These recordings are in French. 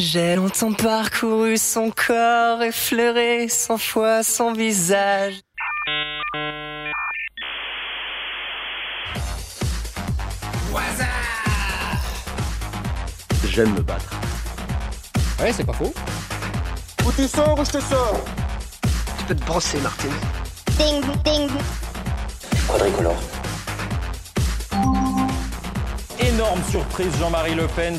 J'ai longtemps parcouru son corps, effleuré cent fois son visage. J'aime me battre. Ouais, c'est pas faux. Ou tu sors ou je te sors? Tu peux te brosser, Martine. Ding, ding. Quadricolore. Énorme surprise, Jean-Marie Le Pen.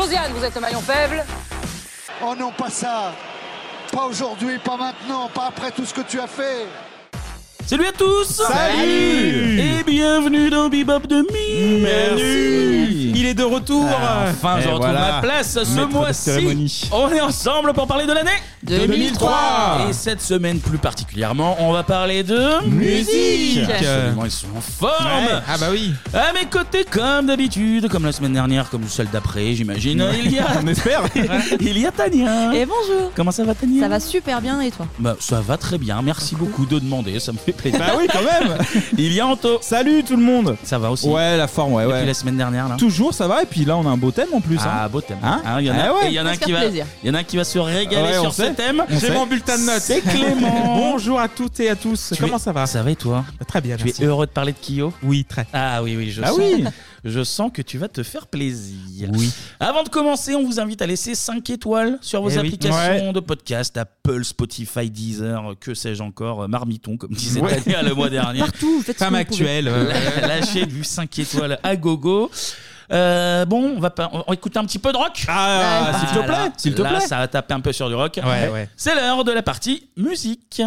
Josiane, vous êtes le maillon faible. Oh non, pas ça Pas aujourd'hui, pas maintenant, pas après tout ce que tu as fait Salut à tous. Salut. Et bienvenue dans Bebop de Mi. Merci. Il est de retour. Enfin, je Et retrouve voilà. ma place ce mois-ci. cérémonie. On est ensemble pour parler de l'année 2003. Et cette semaine plus particulièrement, on va parler de Musique. Absolument, ils sont en forme. Ouais. Ah bah oui. À mes côtés, comme d'habitude, comme la semaine dernière, comme celle d'après, j'imagine, il y a... On espère. il y a Tania. Et bonjour. Comment ça va Tania? Ça va super bien et toi? Bah, ça va très bien, merci beaucoup de demander, ça me fait plaisir. Bah oui quand même Il y a Anto Salut tout le monde Ça va aussi Ouais la forme ouais Depuis ouais la semaine dernière là Toujours ça va et puis là on a un beau thème en plus hein. Ah, beau thème. Hein Hein, il y en a, Ah ouais. et il y en a un qui va, plaisir. il y en a un qui va se régaler Ouais, on sur ce sait. thème. On J'ai sait. mon bulletin de notes. C'est Clément. Bonjour à toutes et à tous. Tu Comment es- ça va Ça va et toi Très bien, Tu merci. es heureux de parler de Kyo Oui, très. Ah oui, oui, je Ah sens. oui Je sens que tu vas te faire plaisir. Oui Avant de commencer, on vous invite à laisser 5 étoiles sur vos Eh oui. applications de podcast, Apple, Spotify, Deezer, que sais-je encore, euh, Marmiton, comme disait Ouais. Tania le mois dernier. Partout, faites ce Femme que vous pouvez. actuelle. euh, Lâchez du 5 étoiles à gogo. Euh, bon, on va, pas, on va écouter un petit peu de rock. Ah s'il te plaît S'il te là, plaît ça va taper un peu sur du rock. Ouais, ouais. C'est l'heure de la partie musique.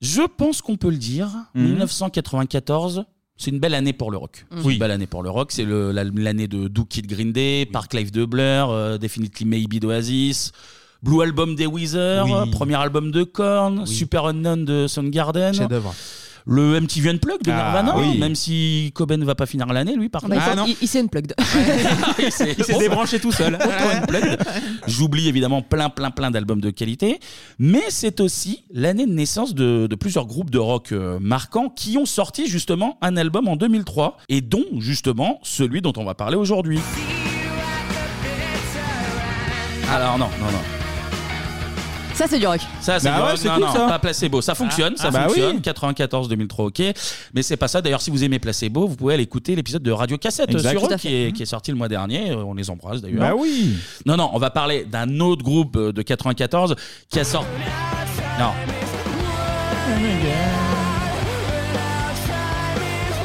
Je pense qu'on peut le dire, Mhm. 1994, c'est une belle année pour le rock. Mhm. C'est Une belle année pour le rock. C'est le- la- l'année de Dookie de Green Day, Park Life de Blur, euh, Definitely Maybe d'Oasis, Blue Album des Weezer, Oui. premier album de Korn, Oui. Super Unknown de Soundgarden, Chef-d'œuvre. Le MTV Unplugged de Ah, Nirvana, oui. même si Coben ne va pas finir l'année, lui, par Ah bah, contre. il, Ah, non. il, il s'est unplugged. Il s'est- Il s'est débranché tout seul. J'oublie évidemment plein, plein, plein d'albums de qualité, mais c'est aussi l'année de naissance de, de plusieurs groupes de rock euh, marquants qui ont sorti justement un album en 2003 et dont justement celui dont on va parler aujourd'hui. Alors non, non, non. Ça, c'est du rock. Ça, c'est Bah du ouais, rock. c'est non, cool, non, ça. pas placebo. Ça fonctionne, ça ah bah fonctionne. oui. 94, 2003, ok. Mais c'est pas ça. D'ailleurs, si vous aimez placebo, vous pouvez aller écouter l'épisode de Radio Cassette Exact. sur Tout eux, à qui fait. est, qui est sorti le mois dernier. Euh, On les embrasse d'ailleurs. Bah oui Non, non, on va parler d'un autre groupe euh, de 94 qui a sorti. Non.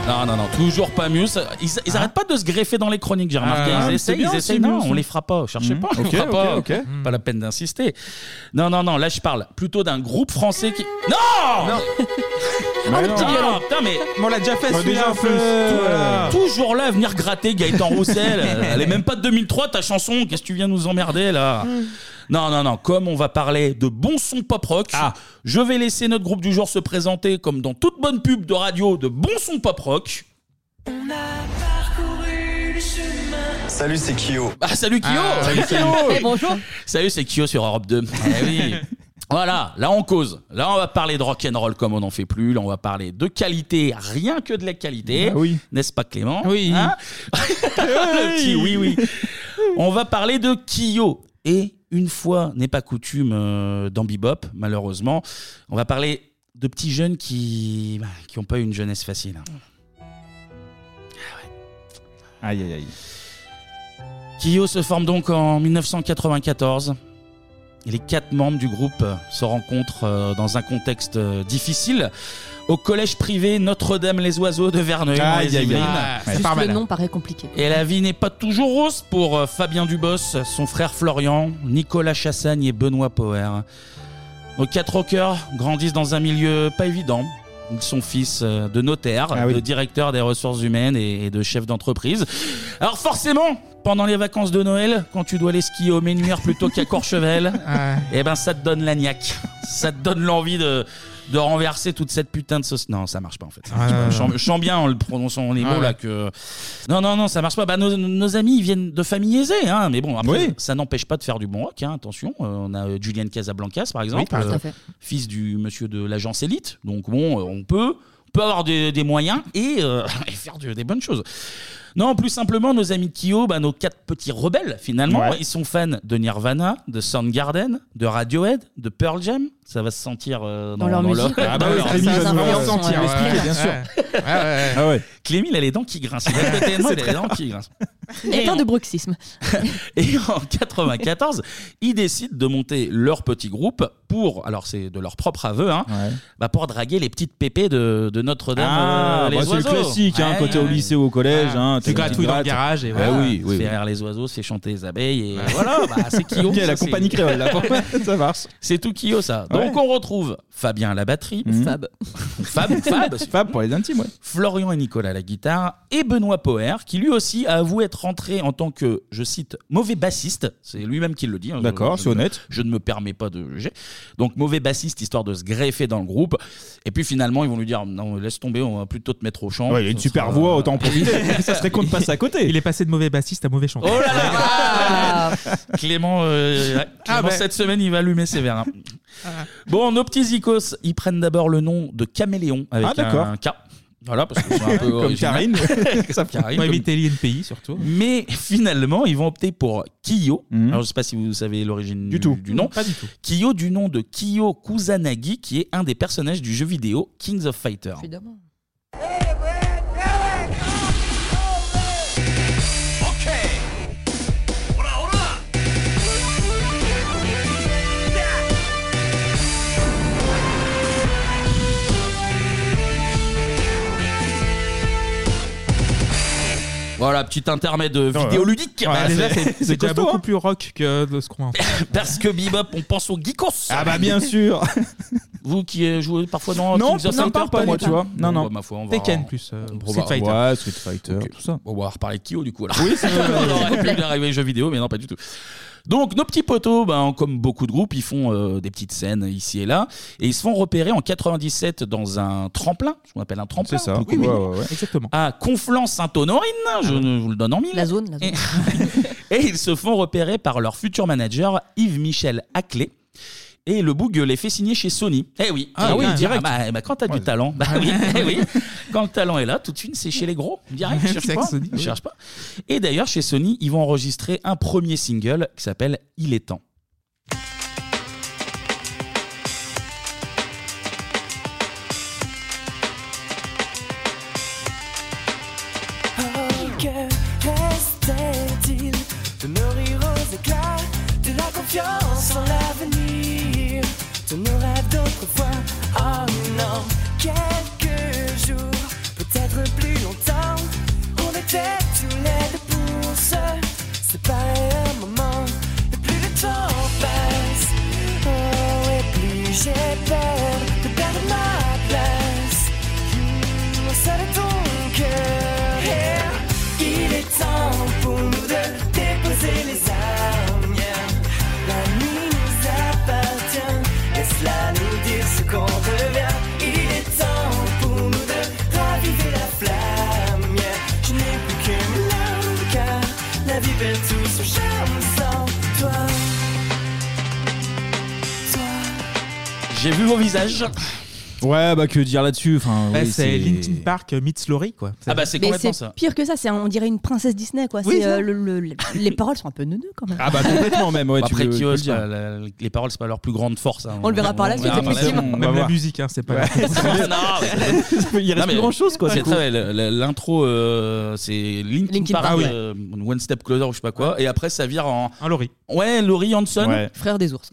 Non, non, non, toujours pas Muse. Ils, ils arrêtent pas de se greffer dans les chroniques, j'ai remarqué. Ah, ils c'est essayent, bien, ils essayent. c'est Non, on les fera pas. Cherchez Mhm. pas, on les Ok, fera pas. ok. Pas la peine d'insister. Non, non, non, là je parle plutôt d'un groupe français qui. Non Non. Bah Ah, non. putain, putain, mais Mais on l'a déjà fait Bah, celui-là déjà en plus. Voilà. toujours là à venir gratter Gaëtan Roussel. Elle est même pas de 2003 ta chanson. Qu'est-ce que tu viens nous emmerder là? Non, non, non. Comme on va parler de bon son pop rock, je vais laisser notre groupe du jour se présenter comme dans toute bonne pub de radio de bon son pop rock. Salut, c'est Kyo. Ah, salut Kyo Ah, Salut salut. Kyo Eh, bonjour. Salut, c'est Kyo sur Europe 2. Eh oui. Voilà, là on cause. Là on va parler de rock and roll comme on n'en fait plus. Là on va parler de qualité, rien que de la qualité. Bah oui. N'est-ce pas Clément Oui. Hein Le petit oui oui. On va parler de Kyo. Et une fois n'est pas coutume euh, dans Bebop, malheureusement, on va parler de petits jeunes qui bah, qui ont pas eu une jeunesse facile. hein. Aïe aïe aïe Kyo se forme donc en 1994. Les quatre membres du groupe euh, se rencontrent euh, dans un contexte euh, difficile au collège privé de Verneuil. dans Aïe, les aïe, aïe. Yvelines. Ah, Juste le nom paraît compliqué. Et la vie n'est pas toujours rose pour Fabien Dubos, son frère Florian, Nicolas Chassagne et Benoît Power. Nos quatre rockers grandissent dans un milieu pas évident. Ils sont fils de notaire, Ah oui. de directeur des ressources humaines et et de chef d'entreprise. Alors forcément, pendant les vacances de Noël, quand tu dois aller skier au Ménuire plutôt qu'à Courchevel, eh ben ça te donne la niaque. Ça te donne l'envie de, de renverser toute cette putain de sauce. Non, ça marche pas en fait. Ah, je, sens, ouais. je sens bien en le prononçant les Ah, mots là ouais. que. Non, non, non, ça marche pas. Bah, nos, nos amis ils viennent de familles aisées, hein, mais bon, après, Oui. ça n'empêche pas de faire du bon rock, hein, attention. Euh, on a euh, Julian Casablancas par exemple, par euh, exemple. Tout à fait. fils du monsieur de l'agence Elite. Donc bon, euh, on peut, on peut avoir des, des moyens et, euh, et faire des bonnes choses. Non, plus simplement, nos amis de Kyo, bah, nos quatre petits rebelles, finalement, Ouais. ils sont fans de Nirvana, de Soundgarden, de Radiohead, de Pearl Jam. Ça va se sentir euh, dans, Dans leur musique, ouais. Ah bah oui, Clémy Ça va nous le sentir, sentir, ouais. expliquer, bien sûr. Ouais, ouais, ouais. Ah ouais. Clémy, il a les dents qui grincent. Il est il a les dents qui grincent. Et un de bruxisme. Et en 94, ils décident de monter leur petit groupe pour, alors c'est de leur propre aveu, hein, Ouais. bah pour draguer les petites pépées de, de Notre-Dame. Ah, euh, les bah, c'est le oiseaux. classique, hein, Ouais, quand t'es au ouais. lycée ou au collège. Ah, hein, tu t'as une gratouilles dans le garage et gratte. voilà. Ah oui, oui. oui. rire les oiseaux, c'est chanter les abeilles et voilà, bah, c'est Kyo. Ok, ça, la c'est- compagnie créole, là. ça marche. C'est tout Kyo ça. Donc on retrouve Fabien à la batterie, Mhm. Fab. Fab, Fab, Fab pour les intimes, ouais. Florian et Nicolas à la guitare et Benoît Poher qui lui aussi a avoué être rentré en tant que, je cite, mauvais bassiste. C'est lui-même qui le dit. hein. D'accord, Je- c'est honnête. Je ne me permets pas de juger. Donc mauvais bassiste histoire de se greffer dans le groupe. Et puis finalement ils vont lui dire non laisse tomber, on va plutôt te mettre au chant. Ouais, il a une super sera- voix, autant en profiter. ça serait con de passer à côté. Il est passé de mauvais bassiste à mauvais chanteur. Oh là là Ah. Clément, euh, ouais, Clément, bah. cette semaine, il va allumer ses verres. hein. Bon, nos petits zikos, ils prennent d'abord le nom de Caméléon avec Ah, d'accord. un K. Voilà, parce que c'est un peu Comme original. Karine. Comme Karine, comme- imiter l'INPI surtout. Mais finalement, ils vont opter pour Kiyo. Mhm. Alors, je sais pas si vous savez l'origine Du du, tout. du nom. Pas du tout. Kiyo du nom de Kiyo Kusanagi, qui est un des personnages du jeu vidéo Kings of Fighters. Évidemment. Voilà, petit intermède vidéoludique. Ouais, Bah, déjà, c'est- déjà costaud, beaucoup hein. plus rock que de ce qu'on. Parce que Bebop, on pense aux geekos. Ah bah bien sûr. Vous qui euh, jouez parfois dans Non, of Fighters, parle pas, moi, tu vois. Non, non. bah, ma foi, on va- Tekken plus. euh, on Street va- Fighter. Ouais, Street Fighter, tout ça. Bon, on va reparler de Kyo du coup. Alors. Oui, c'est on aurait pu arriver aux jeux vidéo, mais non, pas du tout. Donc nos petits poteaux, ben, comme beaucoup de groupes, ils font euh, des petites scènes ici et là, et ils se font repérer en 97 dans un tremplin, ce qu'on appelle un tremplin, C'est ça. Ouais, court, ouais, ouais. Exactement. à Conflans-Sainte-Honorine, je ne vous le donne en mille. La zone, la zone. Et ils se font repérer par leur futur manager Yves-Michel Aclé. Et le boug les fait signer chez Sony. Eh oui, Ah Eh oui, direct. bah, bah, quand t'as du talent, bah oui, eh oui. Quand le talent est là, tout de suite c'est chez les gros. Direct, je cherche C'est pas. avec Sony, je oui. cherche pas. Et d'ailleurs chez Sony, ils vont enregistrer un premier single qui s'appelle Il est temps. Vu vos visages. Ouais, bah que dire là-dessus enfin, Bah, oui, c'est Linkin Park euh, meets Laurie, quoi. Ah bah c'est Mais complètement c'est ça. pire que ça, c'est on dirait une princesse Disney quoi. Oui, C'est, ça. euh, le- le- le- les paroles sont un peu neuneux quand même. Ah bah complètement même, ouais, Bah, tu Après peux- tu peux Kyo, le c'est dire. pas la- les paroles c'est pas leur plus grande force. hein. On le verra par la suite, verra par la effectivement. suite. On va Même la voir. musique, hein, c'est pas. non, mais- Il reste plus grand-chose, quoi. C'est du coup. l'intro, euh, c'est Linkin, Linkin Park, Park, ouais. euh, One Step Closer ou je sais pas quoi, et après ça vire en Un Laurie. ouais Laurie Hanson, Ouais. Frère des ours.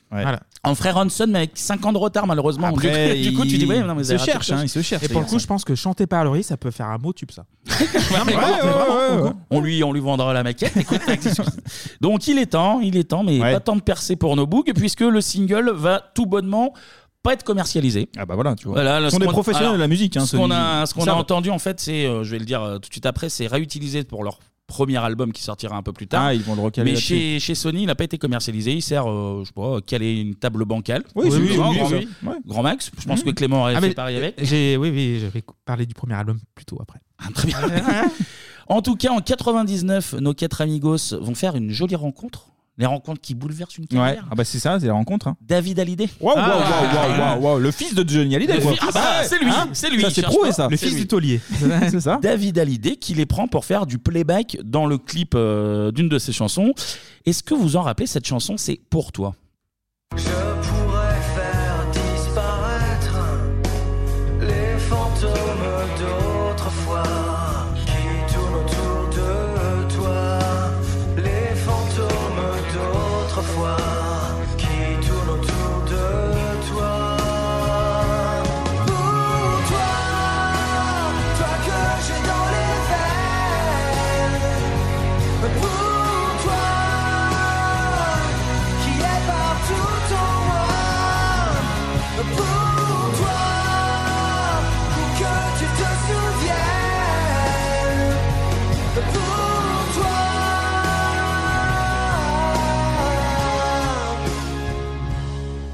En frère Hanson mais avec 5 ans de retard malheureusement. Après, du, coup, du coup, tu dis ouais, non mais il se cherche, hein, il se cherche. Et pour le coup, je pense que chanter par Laurie, ça peut faire un mot tube, ça. Non, mais vraiment, mais vraiment, on lui on lui vendra la maquette. écoute, Donc il est temps, il est temps, mais Ouais. pas temps de percer pour nos bougs puisque le single va tout bonnement pas être commercialisé. Ah bah voilà, tu vois. Voilà, Ce sont des qu'on- professionnels alors, de la musique. Hein, ce qu'on Sony. a, ce qu'on a entendu en fait, c'est, euh, je vais le dire euh, tout de suite après, c'est réutilisé pour leur premier album qui sortira un peu plus tard. Ah, ils vont le recaler Mais là-dessus. chez, chez Sony, il n'a pas été commercialisé. Il sert, euh, je sais pas, caler une table bancale. Oui, c'est oui, grand, oui, grand, oui, ouais. grand max. Je pense Mhm. que Clément aurait Ah, fait pareil avec. J'ai, oui, oui, j'avais parlé du premier album plutôt après. Très bien. en tout cas, en 99, nos quatre amigos vont faire une jolie rencontre. Les rencontres qui bouleversent une Ouais, carrière. ah bah c'est ça, c'est la rencontre. Hein. David Hallyday. Waouh, waouh, Ah. waouh, waouh, waouh, waouh, le fils de Johnny Hallyday. Le quoi. fi- ah bah, Ouais. c'est lui, Hein c'est lui. Ça, c'est cherche prouvé pas. ça. Le fils du taulier. c'est ça. David Hallyday qui les prend pour faire du playback dans le clip euh, d'une de ses chansons. Est-ce que vous en rappelez cette chanson C'est pour toi? Je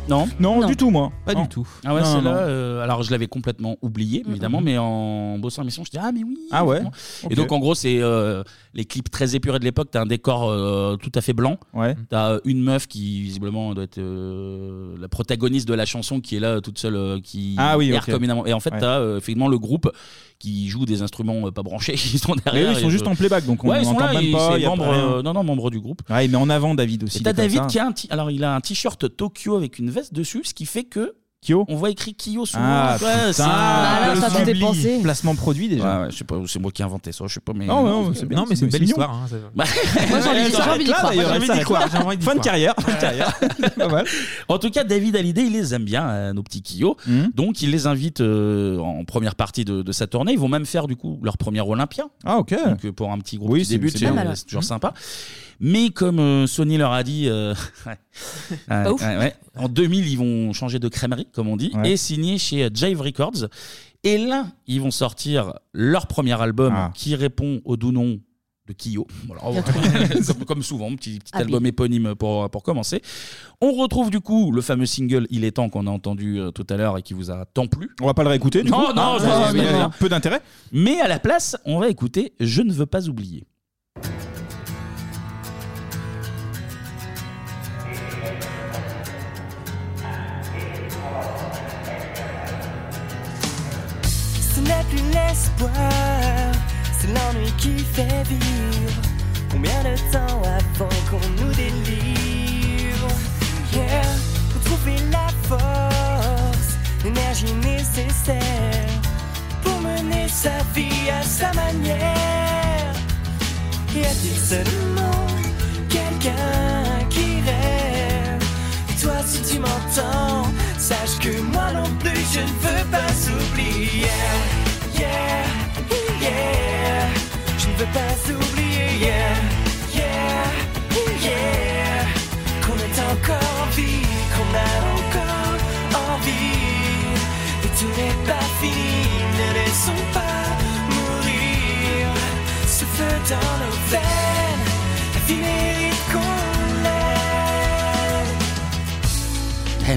Non Non, du tout, moi. Pas Non. du tout. Ah ouais, Non, c'est non, là. non. euh, alors je l'avais complètement oublié, évidemment, mais en bossant l'émission, je dis ah mais oui. Ah ouais. Et donc en gros, c'est euh, les clips très épurés de l'époque. T'as un décor euh, tout à fait blanc. Ouais. T'as euh, une meuf qui visiblement doit être euh, la protagoniste de la chanson qui est là toute seule, euh, qui Ah oui, erre ok. comme une amant. Et en fait, Ouais. t'as euh, effectivement le groupe qui joue des instruments euh, pas branchés, ils sont Mais derrière. eux, ils sont et juste je- en playback, donc on ouais, ils sont n'entend là. même pas. c'est membre, euh, non non membre du groupe. Ouais, mais en avant, David aussi. Et il t'as est comme David ça. qui a un ti- alors il a un t-shirt Tokyo avec une veste dessus, ce qui fait que Kyo on voit écrit Kyo souvent. Ah, putain. Ah, là, ça. Placement produit déjà. Ouais, ouais, je sais pas, c'est moi qui ai inventé ça, je sais pas, mais. Non, non, c'est bien. Non, mais c'est une belle mignon. histoire. hein, Bah, Moi, j'ai envie d'y- j'ai envie d'y Là, croire. d'ailleurs, J'ai envie ça d'y va. croire, j'ai envie d'y Fin de croire. carrière. Fin de carrière. Pas mal. En tout cas, David Hallyday, il les aime bien, euh, nos petits Kyo. Mhm. Donc, il les invite euh, en première partie de, de sa tournée. Ils vont même faire, du coup, leur premier Olympia. Ah, ok. Donc, euh, pour un petit groupe Oui, qui c'est- débute, c'est c'est bien. Pas mal, ouais. c'est toujours sympa. Mais comme euh, Sony leur a dit, euh, ouais. Ouais, ouf. ouais, ouais. en 2000, ils vont changer de crèmerie, comme on dit, Ouais. et signer chez euh, Jive Records. Et là, ils vont sortir leur premier album Ah. qui répond au doux nom de Kyo. Bien comme, comme souvent, petit, petit Ah, album éponyme pour, pour commencer. On retrouve du coup le fameux single Il est temps qu'on a entendu euh, tout à l'heure et qui vous a tant plu. On va pas le réécouter du Non, coup. non, Ah, je- mais je- il y a peu d'intérêt. Mais à la place, on va écouter Je ne veux pas oublier. C'est l'ennui qui fait vivre. Combien de temps avant qu'on nous délivre? Yeah, pour trouver la force, l'énergie nécessaire pour mener sa vie à sa manière. Y a-t-il seulement quelqu'un qui rêve? Et toi, si tu m'entends, sache que moi non plus, je ne veux pas oublier. Yeah, yeah, je ne veux pas oublier. Yeah, yeah, yeah, qu'on est encore en vie, qu'on a encore envie. Et tout n'est pas fini, ne laissons pas mourir ce feu dans nos veines. La vie mérite qu'on l'aime.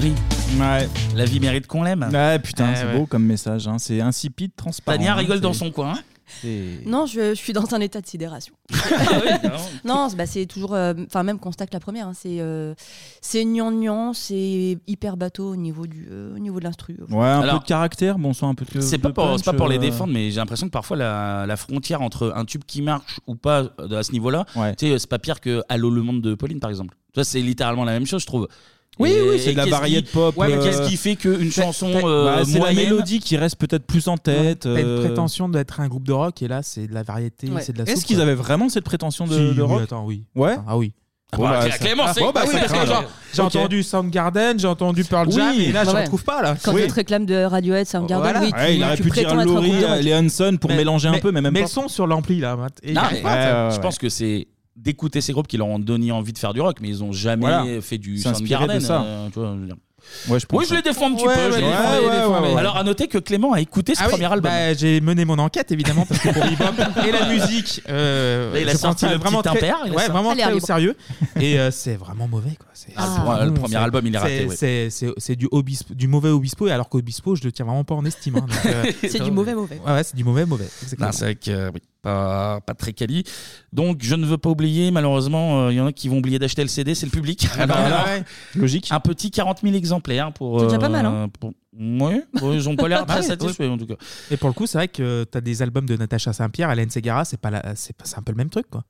Oui, Ouais. la vie mérite qu'on l'aime. Ouais, putain, Eh c'est ouais. beau comme message. hein. C'est insipide, transparent. Tania hein. rigole C'est- dans son coin. c'est- Non, je, je suis dans un état de sidération. non, c'est- bah, c'est toujours, euh, enfin même constat que la première, hein, c'est euh, c'est gnangnan, c'est hyper bateau au niveau du, euh, au niveau de l'instru. Ouais, un Alors, peu de caractère, bon sang, un peu de. C'est de pas, pour, c'est pas pour les euh, défendre, mais j'ai l'impression que parfois la, la frontière entre un tube qui marche ou pas euh, à ce niveau-là, Ouais. tu sais, c'est pas pire que Allô le monde de Pauline par exemple. Tu vois, c'est littéralement la même chose, je trouve. Oui, Et- oui, c'est de la variété qui- pop. Ouais, mais euh, qu'est-ce qui fait qu'une chanson Bah, euh, c'est la mélodie qui reste peut-être plus en tête. T'as une euh, prétention d'être un groupe de rock et là c'est de la variété, Ouais. c'est de la Est-ce qu'ils avaient vraiment cette prétention de, Si, de oui, rock attends, oui. Ouais. Ah oui. Ah Bon, bah, bah, Clément, Ah, c'est- bon, bah, oui. J'ai entendu Soundgarden, j'ai entendu Pearl Jam Oui. et là Bah je ouais. retrouve pas là. Quand Oui. tu te réclames de Radiohead, Soundgarden, Voilà. oui, Ouais, tu, il aurait tu pu dire Laurie, les Hanson pour Mais- mélanger un peu, mais même mais pas. le son sur l'ampli là, Matt. Et Non, j'arrive mais- pas, ça. Ouais, ouais, je ouais. pense que c'est d'écouter ces groupes qui leur ont donné envie de faire du rock, mais ils ont jamais Voilà. fait du S'inspirer de Soundgarden. ça. euh, tu vois, je veux dire. Ouais, je pense. Oui, je les défends un petit Ouais, peu. je ouais, les ouais, défends, ouais, je les ouais, défends. ouais, ouais. Alors, à noter que Clément a écouté ce Ah oui, premier album. bah, j'ai mené mon enquête évidemment parce que pour Bebop et la musique, euh, Là, il a je sorti prends le vraiment petit très, impair, il a ouais, sorti- vraiment Ça a l'air très au libre. sérieux. Et euh, c'est vraiment mauvais quoi. C'est Ah, c'est le premier- c'est- album, il est raté, c'est- ouais. C'est c'est- c'est du obispo, du mauvais Obispo, et alors qu'Obispo, je le tiens vraiment pas en estime. hein, donc, euh, C'est du mauvais mauvais. Ouais, ouais, c'est du mauvais mauvais. Non, c'est vrai que euh, oui, pas, pas très quali. Donc, je ne veux pas oublier, malheureusement, euh, il y en a qui vont oublier d'acheter le CD, c'est le public. Ah bah, Alors, ouais. Logique. Un petit 40 000 exemplaires pour. C'est déjà pas mal, hein. pour- Ouais, bon, ils ont pas l'air Ah très ouais, satisfaits en tout cas. Et pour le coup, c'est vrai que t'as des albums de Natacha Saint-Pierre, Hélène Segara, c'est pas la- c'est pas- c'est un peu le même truc quoi.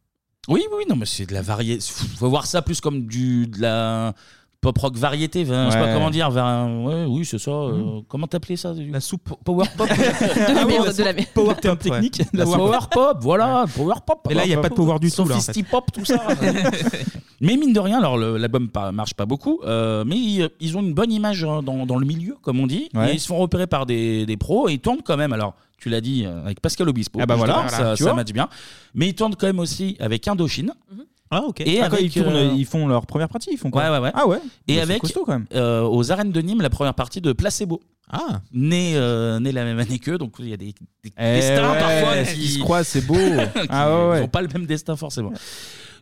Oui, oui, oui, non, mais c'est de la variété. Faut voir ça plus comme du, de la pop rock variété. enfin, Je sais pas Ouais. comment dire. vers un- ouais, oui, c'est ça. euh, Comment t'appelais ça La soupe. Power pop. De la merde, de la merde. Power pop, ouais. technique. La power pop, voilà, power pop. Et là, il y a pas de power du tout là. en fait. Sophisti pop, tout ça. mais mine de rien, alors le- l'album pa- marche pas beaucoup, euh, mais ils, ils ont une bonne image hein, dans, dans le milieu, comme on dit. Ouais. Et ils se font repérer par des, des pros et ils tournent quand même. Alors, tu l'as dit euh, avec Pascal Obispo. Ah bah justement, voilà, ça, tu ça vois. match bien. Mais ils tournent quand même aussi avec Indochine. Ah ok. Et Ah, quand avec, ils, tournent, euh, ils font leur première partie, ils font quoi Ouais, ouais, ouais. Ah ouais. Et Bah, c'est avec costaud quand même. euh, aux arènes de Nîmes la première partie de Placebo. Ah. Né, euh, né la même année qu'eux, donc il y a des, des Eh destins ouais, parfois qui, se croisent, c'est beau. qui ah ouais, ouais. n'ont pas le même destin forcément.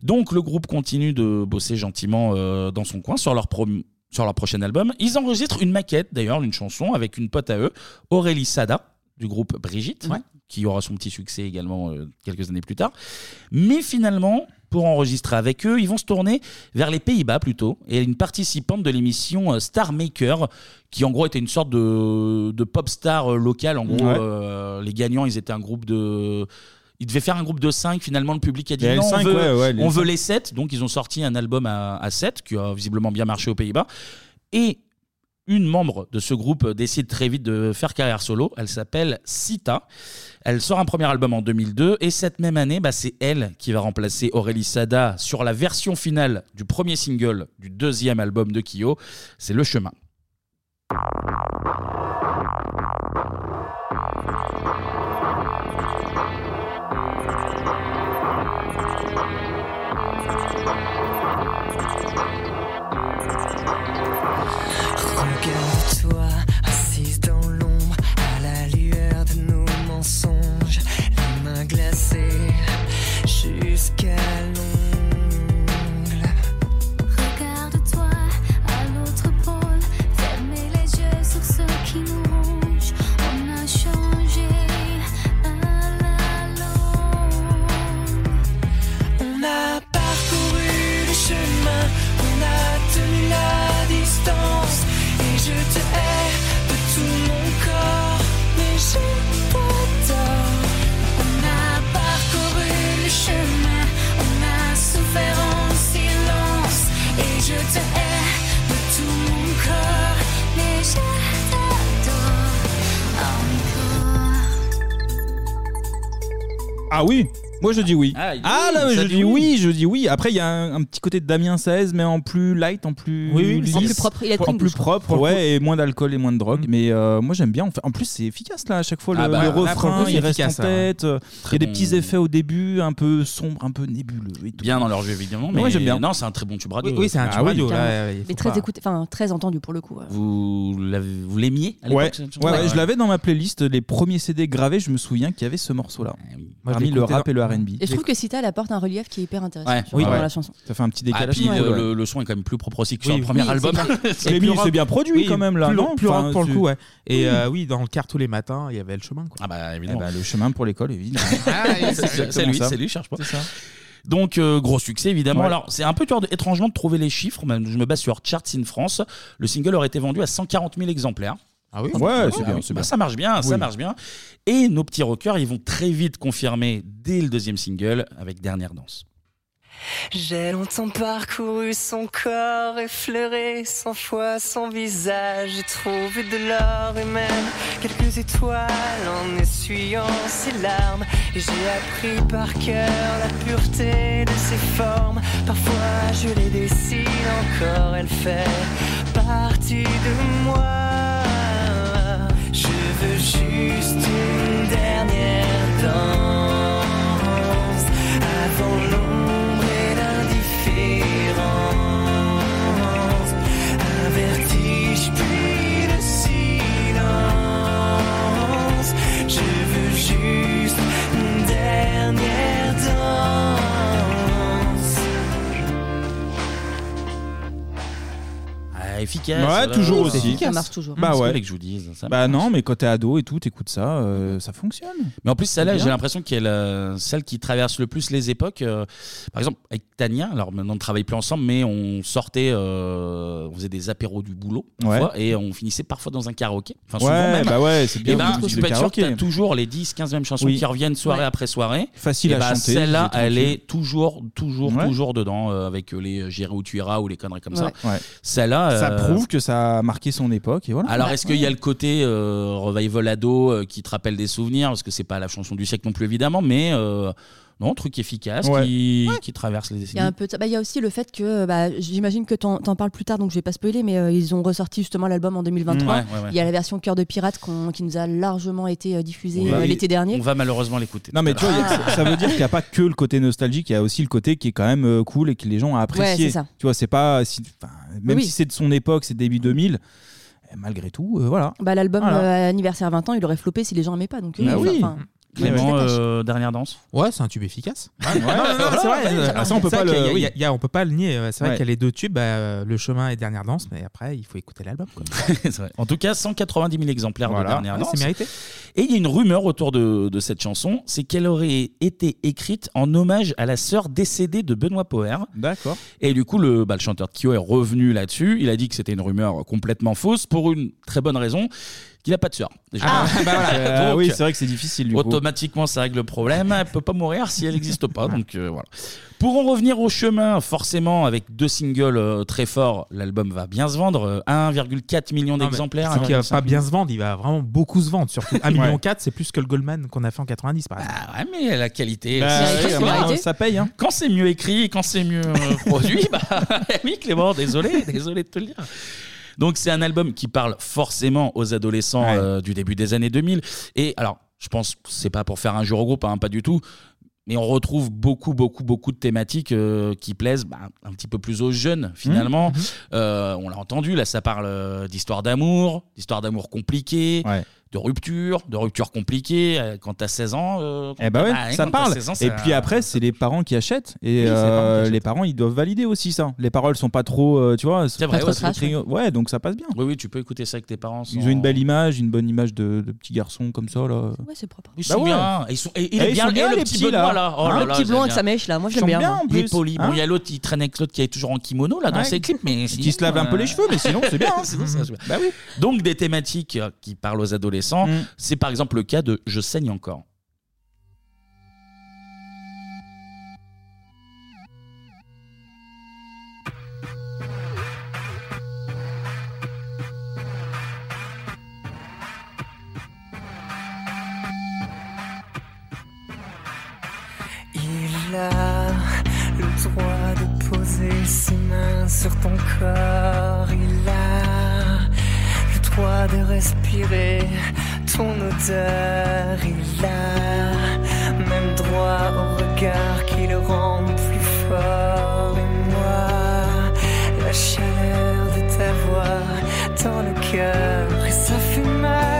Donc le groupe continue de bosser gentiment euh, dans son coin sur leur, prom- sur leur prochain album. Ils enregistrent une maquette d'ailleurs, une chanson avec une pote à eux, Aurélie Sada du groupe Brigitte, qui aura son petit succès également euh, quelques années plus tard. Mais finalement, pour enregistrer avec eux, ils vont se tourner vers les Pays-Bas plutôt, et une participante de l'émission euh, Star Maker, qui en gros était une sorte de, de pop star euh, locale. En gros, Ouais. euh, les gagnants, ils étaient un groupe de. Ils devaient faire un groupe de 5, finalement le public a dit Les non, L5, on veut, ouais, ouais, les on veut L5. les 7, donc ils ont sorti un album à, à 7, qui a visiblement bien marché aux Pays-Bas. Et une membre de ce groupe décide très vite de faire carrière solo. Elle s'appelle Sita. Elle sort un premier album en 2002 et cette même année, bah, c'est elle qui va remplacer Aurélie Sada sur la version finale du premier single du deuxième album de Kyo. C'est Le Chemin. Ah oui moi je dis oui. Ah, il dit Ah, oui, là ça je dit dis oui. oui. je dis oui. Après il y a un, un petit côté de Damien 16 mais en plus light, en plus Oui, oui, lisse, En plus propre. Il a pris en une plus douche, propre, ouais, et moins d'alcool et moins de drogue. Mais euh, moi j'aime bien. En, fait- en plus c'est efficace là à chaque fois le, Ah bah, le là, pour le refrain, coup, il reste en efficace, ouais. tête. euh, Il y a des petits effets au début, un peu sombres, un peu nébuleux. Et tout. Bien dans leur jeu évidemment, mais Ouais, j'aime bien. non, c'est un très bon tube radio. Oui, oui, c'est un Ah tube radio. là, Mais très pas- écouté, enfin très entendu pour le coup. Vous l'avez- vous l'aimiez à Ouais, l'époque, cette chanson ouais, ouais, je l'avais dans ma playlist, les premiers CD gravés, je me souviens qu'il y avait ce morceau-là. Parmi le rap et le R&B. Et je trouve que Sita elle apporte un relief qui est hyper intéressant Ouais. Oui, la chanson. Ça fait un petit Ah, décalage. puis je le, trouve, ouais. le- le son est quand même plus propre aussi que sur le premier oui, album. c'est Mais c'est bien produit Oui, quand même là, plus, non plus Enfin, pour le coup, ouais. Et Oui. euh, oui, dans le car tous les matins, il y avait le chemin. Quoi. Ah bah Eh évidemment. ben, le chemin pour l'école, évidemment. Ah, c'est lui, c'est lui, cherche pas. C'est ça. Donc euh, gros succès évidemment. Ouais. Alors c'est un peu dur étrangement de trouver les chiffres. Je me base sur Charts in France. Le single aurait été vendu à 140 000 exemplaires. Ah oui Ouais, c'est bien, bah, bien. ça marche bien, ça Oui. marche bien. Et nos petits rockers, ils vont très vite confirmer dès le deuxième single avec Dernière danse. J'ai longtemps parcouru son corps, effleuré cent fois son visage. J'ai trouvé de l'or et même quelques étoiles en essuyant ses larmes. Et j'ai appris par cœur la pureté de ses formes. Parfois je les dessine encore, elle fait partie de moi. Juste une dernière danse avant l'ombre et l'indifférence. Un vertige, puis le silence. Je veux juste une dernière danse. Efficace. Ouais, Voilà. toujours C'est aussi. efficace. Ça marche toujours. Bah ouais. que je vous dise Ça Bah marche. non, mais quand t'es ado et tout, t'écoutes ça, euh, ça fonctionne. Mais en plus, celle-là, j'ai l'impression qu'elle est celle qui traverse le plus les époques. Euh, par exemple, avec Tania, alors maintenant on ne travaille plus ensemble, mais on sortait, euh, on faisait des apéros du boulot parfois, et on finissait parfois dans un karaoké. Enfin, souvent Ouais, même. bah ouais, c'est bien Et ben, tu peux être sûr que karaoké. t'as toujours les 10, 15 mêmes chansons Oui. qui reviennent soirée Ouais. après soirée. Facile Et à bah, chanter, Celle-là, c'est elle tranquille. est toujours, toujours, Ouais. toujours dedans, euh, avec les euh, J'irai où tu iras ou les conneries comme ça. Ouais. Celle-là. Ça euh, prouve que ça a marqué son époque et voilà. alors, est-ce qu'il y a le côté euh, revival ado euh, qui te rappelle des souvenirs? Parce que c'est pas la chanson du siècle non plus, évidemment, mais non, truc efficace Ouais. qui, qui traverse les Il y décennies. a un peu de ça. Bah, il y a aussi le fait que, bah, j'imagine que t'en en parles plus tard, donc je vais pas spoiler, mais euh, ils ont ressorti justement l'album en 2023. Mm, ouais, ouais, ouais. Il y a la version Cœur de Pirate qu'on- qui nous a largement été euh, diffusée va- euh, l'été dernier. On va malheureusement l'écouter. Non mais tu vois, il y a- ça veut dire qu'il n'y a pas que le côté nostalgique, il y a aussi le côté qui est quand même euh, cool et que les gens ont apprécié. Ouais, c'est ça. Tu vois, c'est pas si, même Oui. si c'est de son époque, c'est début 2000, eh, malgré tout, euh, voilà. Bah, L'album Voilà. euh, anniversaire 20 ans, il aurait floppé si les gens aimaient pas. Donc, euh, Bah oui. Clément, euh, dernière danse Ouais, c'est un tube efficace. Ouais, non, non, non, c'est vrai. Ah, ça, on peut pas le. il y a- oui. il y a- on peut pas le nier. C'est vrai Ouais. qu'il y a les deux tubes, bah, euh, Le chemin et Dernière danse, mais après, il faut écouter l'album. quoi. C'est vrai. En tout cas, 190 000 exemplaires Voilà. de dernière Ouais, danse. c'est mérité. Et il y a une rumeur autour de, de cette chanson, c'est qu'elle aurait été écrite en hommage à la sœur décédée de Benoît Poher. D'accord. Et du coup, le, bah, le chanteur de Kyo est revenu là-dessus. Il a dit que c'était une rumeur complètement fausse pour une très bonne raison. Qu'il n'a pas de sœur. déjà. Ah, bah voilà. Euh, Donc, oui, c'est vrai que c'est difficile du coup. Automatiquement, ça règle le problème. Elle peut pas mourir si elle n'existe pas. Donc euh, voilà. Pour en revenir au chemin, forcément, avec deux singles euh, très forts, l'album va bien se vendre. euh, 1,4 million Non, mais d'exemplaires. C'est qu'il va 1,5 pas bien se vendre, il va vraiment beaucoup se vendre. Surtout 1,4 Ouais. million, c'est plus que le Goldman qu'on a fait en 90 par exemple. Ah ouais, mais la qualité. Bah, c'est- oui, c'est bah, bien. ça paye. Hein. Quand c'est mieux écrit quand c'est mieux euh, produit, bah oui, Clément, désolé, désolé de te le dire. Donc c'est un album qui parle forcément aux adolescents euh, du début des années 2000. Et alors, je pense que c'est pas pour faire un jeu au groupe, hein, pas du tout. Mais on retrouve beaucoup, beaucoup, beaucoup de thématiques euh, qui plaisent bah, un petit peu plus aux jeunes, finalement. Euh, on l'a entendu, là, ça parle euh, d'histoire d'amour, d'histoire d'amour compliquée, de rupture, de rupture compliquée. euh, quand t'as 16 ans, euh, Eh bah ouais, bah, ça quand t'as parle. 16 ans, et ça- puis après, c'est les parents qui achètent. Et Oui, c'est les parents qui euh, achètent. les parents, ils doivent valider aussi ça. Les paroles sont pas trop, euh, tu vois, C'est vrai, pas ouais, trop c'est- très- ouais, donc ça passe bien. Oui, oui, tu peux écouter ça avec tes parents. Ils ont une belle image, une bonne image de, de petits garçons comme ça là. Ouais, c'est propre. Ils Bah sont ouais. bien. Ils sont... Et, il Eh, est ils bien, sont bien, et le les petit petits, Benoît là. là. Oh Hein, là le là, petit j'aime blond avec bien. sa mèche là, moi Ils sont bien. moi. Il est plus. poli. Bon, Hein il y a l'autre, il traîne avec l'autre qui est toujours en kimono là dans Ouais. ses clips, mais Qui se lave un peu les cheveux, mais sinon c'est bien. bien. Bah oui. Donc des thématiques euh, qui parlent aux adolescents, Mm. c'est par exemple le cas de Je saigne encore. Il a le droit de poser ses mains sur ton corps. Il a de respirer ton odeur. Il a même droit au regard qui le rend plus fort. Et moi, la chaleur de ta voix dans le cœur. Et ça fait mal,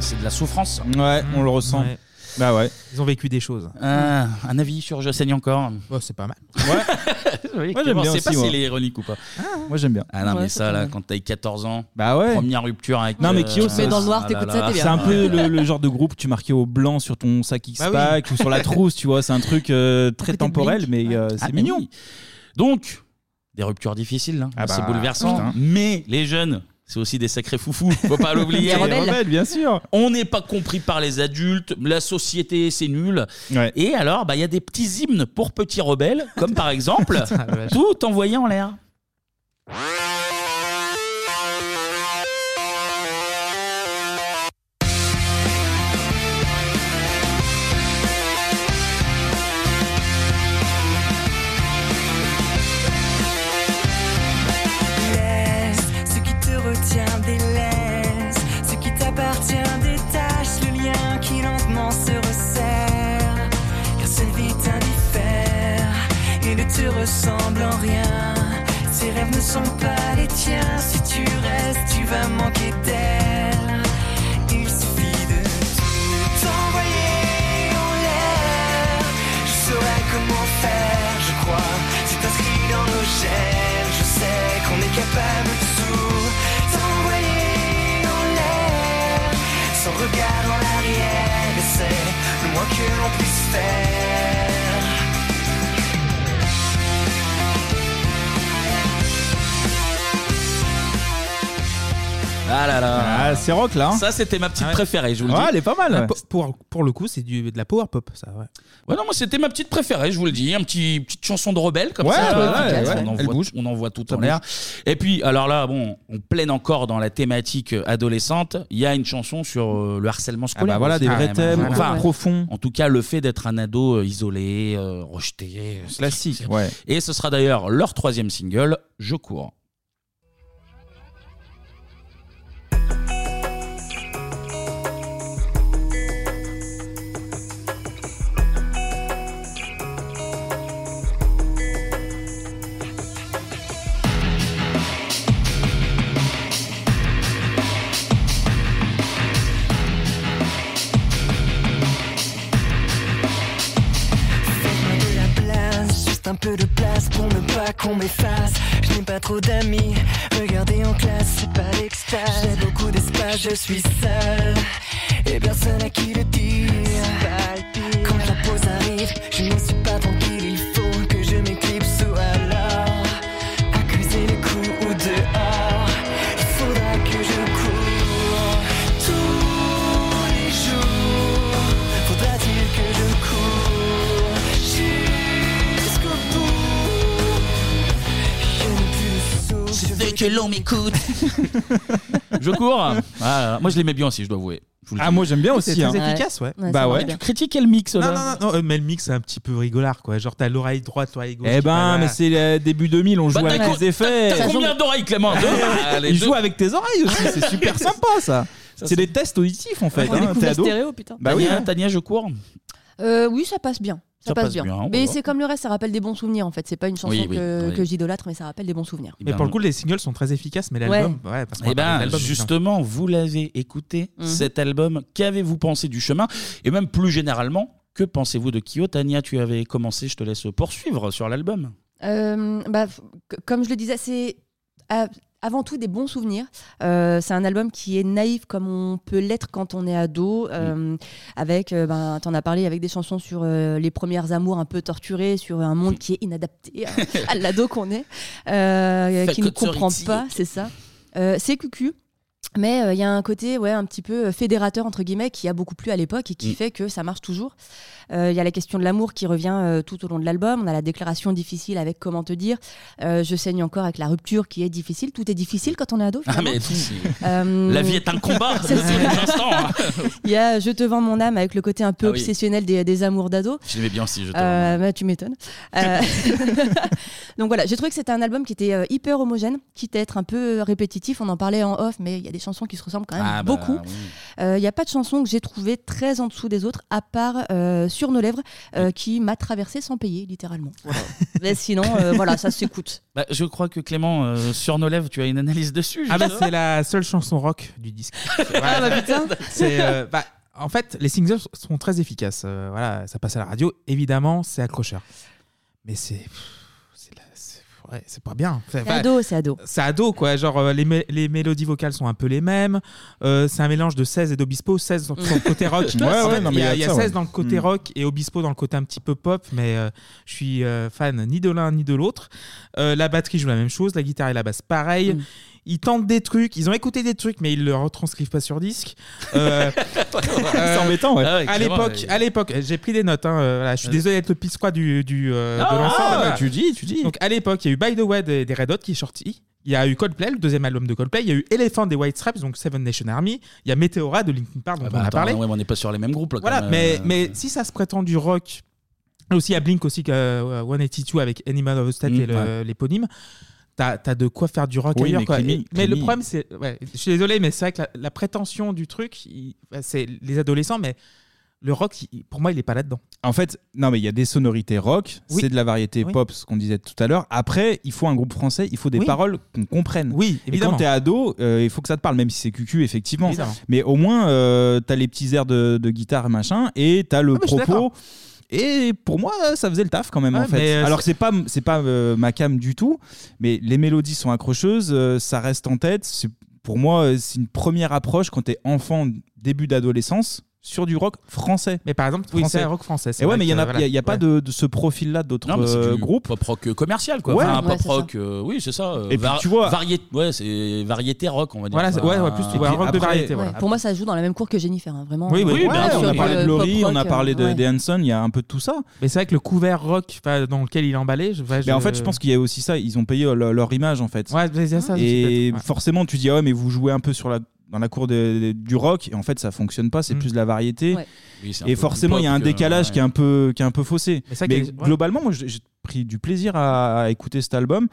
c'est de la souffrance. Ouais, on le ressent. Ouais. Bah ouais. Ils ont vécu des choses. Ah, un avis sur Je saigne encore Oh, c'est pas mal. Oui, Moi, j'aime on bien sait aussi, pas moi. s'il est ironique ou pas. Moi j'aime bien. Ah non, Ouais, mais ça, là, quand t'as eu 14 ans, Bah ouais. première rupture avec. Non, mais euh, Kyo, Tu te mets dans le noir, ah t'écoutes ça, t'es bien. C'est un peu le, le genre de groupe que tu marquais au blanc sur ton sac X-Pack Bah oui. ou sur la trousse, tu vois. C'est un truc euh, très temporel, mais euh, Ah, c'est mignon. Donc, des ruptures difficiles, hein. Ah c'est bah, bouleversant. putain. Mais les jeunes, c'est aussi des sacrés foufous, faut pas l'oublier. Des rebelles. bien sûr. On n'est pas compris par les adultes, la société c'est nul. Ouais. Et alors, bah, il y a des petits hymnes pour petits rebelles, comme par exemple. Tout envoyé en l'air. Ressemble en rien. Ses rêves ne sont pas les tiens. Si tu restes, tu vas manquer d'elle. Il suffit de tout envoyer en l'air. Je saurais comment faire, je crois. C'est inscrit dans nos gènes. Je sais qu'on est capable de tout t'envoyer en l'air. Sans regard en arrière, et c'est le moins que l'on puisse faire. Ah là là. Ah, c'est rock là. hein. Ça, c'était ma petite Ouais. préférée, je vous le Ouais, dis. elle est pas mal. Ah, pour, pour, le coup, c'est du- de la power pop, ça. Ouais. Ouais, non, moi, c'était ma petite préférée, je vous le dis. Un petit, petite chanson de rebelle, comme Ouais, ça. ouais, ouais. On, Elle envoie, bouge. on envoie tout Ça en l'air. Et puis, alors là, bon, on plaît encore dans la thématique euh, adolescente. Il y a une chanson sur euh, le harcèlement scolaire. bah voilà, des vrais même. thèmes, Enfin, profonds. En tout cas, le fait d'être un ado euh, isolé, euh, rejeté. euh, Classique, ouais. Et ce sera d'ailleurs leur troisième single, Je cours. Un peu de place pour ne pas qu'on m'efface. Je n'ai pas trop d'amis, regardez en classe, c'est pas l'extase. J'ai beaucoup d'espace, je suis seul, et personne à qui le dire. Quand la pause arrive, je ne suis pas tranquille, que l'on m'écoute. je cours. Ah, moi, je l'aimais bien aussi, je dois avouer. Je vous le Ah, dis. moi j'aime bien C'est aussi. très hein. efficace, ouais. Ouais, Bah ouais. Tu critiques quel mix Non, là non, non, non, euh, mais le mix, c'est un petit peu rigolard, quoi. Genre, t'as l'oreille droite, l'oreille gauche. Eh qui ben, parle, mais c'est le début 2000, on joue Bah, avec t'as- les effets. T'as combien d'oreilles, Clément Deux Ah, les Il deux. joue avec tes oreilles aussi, c'est super sympa ça. C'est des tests auditifs en fait. On hein, découvre T'es ado stéréo, putain. Bah oui. Tania, hein. Tania, je cours. Euh, oui, ça passe bien. Ça, Ça passe, passe bien. mais c'est comme le reste, ça rappelle des bons souvenirs en fait. C'est pas une chanson Oui, oui, que, oui. que j'idolâtre, mais ça rappelle des bons souvenirs. Eh Mais ben, pour le coup, les singles sont très efficaces, mais l'album, ouais. parce qu'on Eh ben, justement, vous l'avez écouté, Mhm. cet album. Qu'avez-vous pensé du chemin? Et même plus généralement, que pensez-vous de Kyo? Tania, tu avais commencé, je te laisse poursuivre sur l'album. Euh, bah, comme je le disais, c'est euh, avant tout des bons souvenirs. Euh, c'est un album qui est naïf comme on peut l'être quand on est ado, euh, avec, euh, ben, t'en as parlé, avec des chansons sur euh, les premières amours un peu torturées, sur un monde qui est inadapté à, à l'ado qu'on est, qui ne comprend pas, c'est ça. C'est cucu. Mais euh, il y a un côté ouais, un petit peu fédérateur, entre guillemets, qui a beaucoup plu à l'époque et qui Mm. fait que ça marche toujours. Euh, Il y a la question de l'amour qui revient euh, tout au long de l'album. On a la déclaration difficile avec comment te dire. Euh, je saigne encore avec la rupture qui est difficile. Tout est difficile quand on est ado. Ah, mais Euh, la vie est un combat hein. Il y a Je te vends mon âme avec le côté un peu Ah oui. obsessionnel des, des amours d'ado. Je l'aimais bien aussi, je te Euh, bah, tu m'étonnes. Euh, Donc voilà, j'ai trouvé que c'était un album qui était euh, hyper homogène, quitte à être un peu répétitif. On en parlait en off, mais y a des chansons qui se ressemblent quand même Ah, bah, beaucoup. oui. Euh, Il n'y a pas de chanson que j'ai trouvée très en dessous des autres, à part euh, Sur nos lèvres, euh, qui m'a traversé sans payer, littéralement. Voilà. mais sinon, euh, voilà, ça s'écoute. Bah, je crois que Clément, euh, sur nos lèvres, tu as une analyse dessus. Ah bah c'est la seule chanson rock du disque. Ah bah putain C'est euh, bah, en fait les singles sont très efficaces. Euh, voilà, ça passe à la radio. Évidemment, c'est accrocheur. Mais c'est ouais, c'est pas bien. Enfin, C'est ado, c'est ado. C'est ado quoi. Genre euh, les, mé- les mélodies vocales sont un peu les mêmes. Euh, c'est un mélange de 16 et d'Obispo. 16 sur sur le côté rock. Ouais, ouais, En fait, non, mais il y a, il y a il y a ça, 16 ouais. dans le côté Mm. rock et Obispo dans le côté un petit peu pop. Mais euh, je suis euh, fan ni de l'un ni de l'autre. Euh, la batterie joue la même chose. La guitare et la basse pareil. Ils tentent des trucs, ils ont écouté des trucs, mais ils le retranscrivent pas sur disque. Euh, C'est embêtant, ouais. Ah ouais, à l'époque, ouais. à l'époque, j'ai pris des notes. hein, euh, voilà, je suis Euh. désolé d'être le pisquois du, du euh, Ah, de l'ensemble. Ah, voilà. tu dis, tu dis. Donc à l'époque, il y a eu By the Way des, des Red Hot qui est sorti. Il y a eu Coldplay, le deuxième album de Coldplay. Il y a eu Elephant des White Stripes, donc Seven Nation Army. Il y a Meteora de Linkin Park, dont Ah bah, on a attends, parlé. ouais, mais on n'est pas sur les mêmes groupes. Là, quand Voilà, même. mais, Euh, mais si ça se prétend du rock, et aussi il y a Blink aussi, que, euh, 182 avec Animal of the State Mm, et l'éponyme. T'as as de quoi faire du rock Oui, ailleurs. mais quoi. Clémy- Et- mais le problème, c'est. Ouais, je suis désolé, mais c'est vrai que la, la prétention du truc, il- bah, c'est les adolescents, mais le rock, il- pour moi, il est pas là-dedans. En fait, non, mais il y a des sonorités rock, Oui. c'est de la variété Oui. pop, ce qu'on disait tout à l'heure. Après, il faut un groupe français, il faut des Oui. paroles qu'on comprenne. Oui, Et évidemment. quand t'es ado, euh, il faut que ça te parle, même si c'est cucu, effectivement. Évidemment. Mais au moins, euh, t'as les petits airs de, de guitare, machin, et t'as le Ah, mais je suis propos. d'accord. Et pour moi, ça faisait le taf quand même Ouais, en fait. euh, Alors c'est- c'est pas c'est pas euh, ma cam du tout, mais les mélodies sont accrocheuses, euh, ça reste en tête. C'est- Pour moi, euh, c'est une première approche quand t'es enfant, début d'adolescence, sur du rock français. Mais par exemple, français, rock français, c'est Et ouais, mais il y en a, y a- y pas de, de ce profil-là d'autres Non, mais c'est euh, du groupes. pop rock commercial, quoi. Ouais. Enfin, un Ouais, pop c'est rock, euh, oui, c'est ça. euh, Et puis, var- tu vois- varié- ouais, c'est variété rock, on va dire. Voilà, c'est- ouais, ouais, plus, Enfin, ouais, rock de variété, Ouais, voilà. Pour moi, ça joue dans la même cour que Jennifer, hein, vraiment. Oui, oui, ouais, sur on a parlé de Laurie, on a parlé de, Hanson, il y a un peu de tout ça. Mais c'est vrai que le couvert rock dans lequel il est emballé. Mais en fait, je pense qu'il y a aussi ça, ils ont payé leur, image en fait. Ouais, mais il y a ça et forcément, tu dis, ah ouais, mais vous jouez un peu sur la, dans la cour de- de- du rock, et en fait, ça fonctionne pas, c'est Mm. plus de la variété. Ouais. Oui, et forcément, il y a un décalage ouais. qui, est un peu, qui est un peu faussé. Mais globalement, moi, j'ai j'ai pris du plaisir à, à écouter cet album.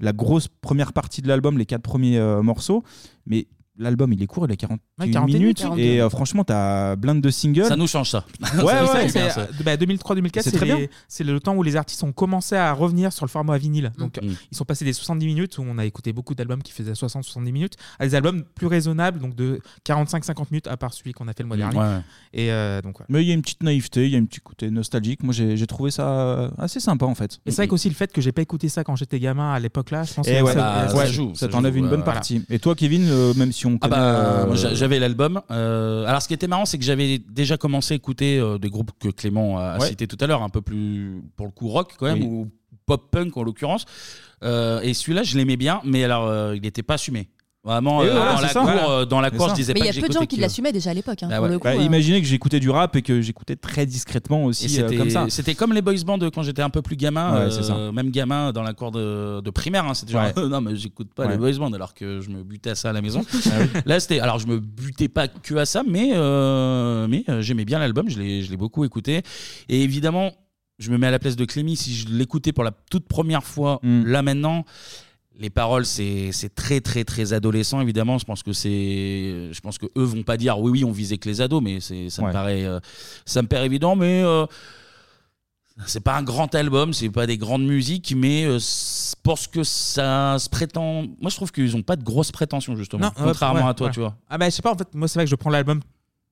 La grosse première partie de l'album, les quatre premiers euh, morceaux, mais l'album, il est court, il est 41 Ouais, 41 minutes, et euh, franchement, t'as blinde de singles. Ça nous change ça. Ouais, ouais, ça, c'est c'est, bien, ça. euh, bah, 2003-2004, C'est les- le temps où les artistes ont commencé à revenir sur le format vinyle. Donc, Mm. ils sont passés des 70 minutes, où on a écouté beaucoup d'albums qui faisaient 60-70 minutes, à des albums plus raisonnables, donc de 45-50 minutes, à part celui qu'on a fait le mois Mm, dernier. ouais. Et euh, donc. Mais il y a une petite naïveté, il y a un petit côté nostalgique. Moi, j'ai trouvé ça euh, assez sympa en fait. Et c'est vrai qu'aussi le fait que j'ai pas écouté ça quand j'étais gamin à l'époque là, je pense Et que ouais, ça, bah, ça joue, ça t'enlève une bonne partie. Et toi, Kevin, même si on Ah connaît, bah, euh, moi, j'a- j'avais l'album. Euh, alors, ce qui était marrant, c'est que j'avais déjà commencé à écouter euh, des groupes que Clément a Ouais. cité tout à l'heure, un peu plus pour le coup rock quand même, Oui. ou pop punk en l'occurrence. Euh, et celui-là, je l'aimais bien, mais alors euh, il n'était pas assumé. Vraiment, euh, voilà, dans, la ça. cour, Voilà. euh, dans la cour, je disais Mais pas il y a que peu de gens qui l'assumaient déjà à l'époque. hein, Bah ouais. Bah, euh. imaginez que j'écoutais du rap et que j'écoutais très discrètement aussi euh, c'était- comme ça. C'était comme les boys bands quand j'étais un peu plus gamin, Ouais, euh, ça. même gamin dans la cour de, de primaire. hein, c'était genre, Ouais. non, mais j'écoute pas Ouais. les boys bands alors que je me butais à ça à la maison. Ah oui. Là, c'était. Alors, je me butais pas que à ça, mais, euh, mais euh, j'aimais bien l'album, je l'ai je l'ai beaucoup écouté. Et évidemment, je me mets à la place de Clémy, si je l'écoutais pour la toute première fois, Mm. là maintenant. Les paroles, c'est très très très adolescent évidemment. Je pense que c'est, je pense que eux vont pas dire oui oui on visait que les ados, mais c'est ça me Ouais. paraît, euh, ça me paraît évident. Mais euh, c'est pas un grand album, c'est pas des grandes musiques, mais euh, pour ce que ça se prétend. Moi, je trouve qu'ils ont pas de grosses prétentions justement, Non, contrairement ouais, à toi, ouais. tu vois. Ah bah je sais pas en fait moi c'est vrai que je prends l'album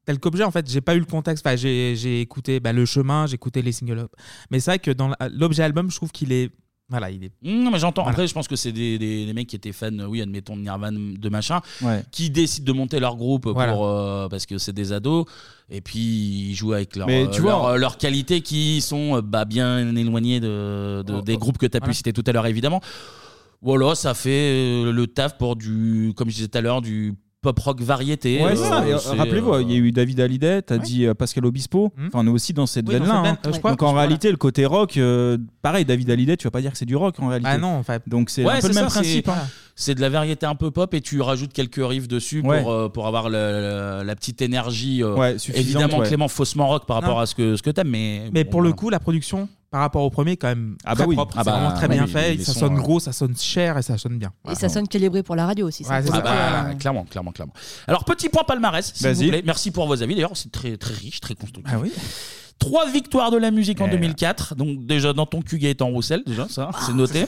tel qu'objet en fait j'ai pas eu le contexte enfin j'ai écouté bah, le chemin j'ai écouté les singles mais c'est vrai que dans l'objet album je trouve qu'il est voilà il est Non, mais j'entends. Après, je pense que c'est des, des- des mecs qui étaient fans, euh, oui, admettons, de Nirvana, de machin, Ouais. qui décident de monter leur groupe pour, Voilà. euh, parce que c'est des ados, et puis ils jouent avec leur, Mais euh, tu vois- leurs qualités qui sont euh, bah, bien éloignées de, de- Oh, des oh, groupes que tu as pu citer tout à l'heure, évidemment. Voilà, ça fait euh, le taf pour du, comme je disais tout à l'heure, du pop rock variété. Ouais, Euh, c'est ça. Et, euh, Rappelez-vous, euh, il y a eu David Hallyday, t'as Ouais. dit euh, Pascal Obispo. Mhm. Enfin, on est aussi dans cette Oui, dans veine-là. cette veine, hein. je crois Donc que- en réalité, le côté rock, euh, pareil, David Hallyday, tu vas pas dire que c'est du rock en réalité. ah non enfin Donc c'est Ouais, un peu le même principe. hein. C'est de la variété un peu pop et tu rajoutes quelques riffs dessus Ouais. pour, euh, pour avoir le- le- la petite énergie. euh, Ouais, suffisante, évidemment, ouais. Clément, faussement rock par rapport Non. à ce que, ce que t'aimes, mais. mais bon, pour le coup la production par rapport au premier quand même Ah très bah oui. propre Ah c'est bah, vraiment très ouais, bien fait ça sons, sonne euh, gros ça sonne cher et ça sonne bien Et ça sonne calibré pour la radio aussi. ça, Ouais, Ah bah, euh, clairement, clairement, clairement. Alors, petit point palmarès, s'il vous plaît. Merci pour vos avis. D'ailleurs, c'est très, très riche, très constructif. ah oui Trois victoires de la musique en Eh. 2004. Donc, déjà, dans ton cul, Gaëtan Roussel, déjà, ça, c'est noté.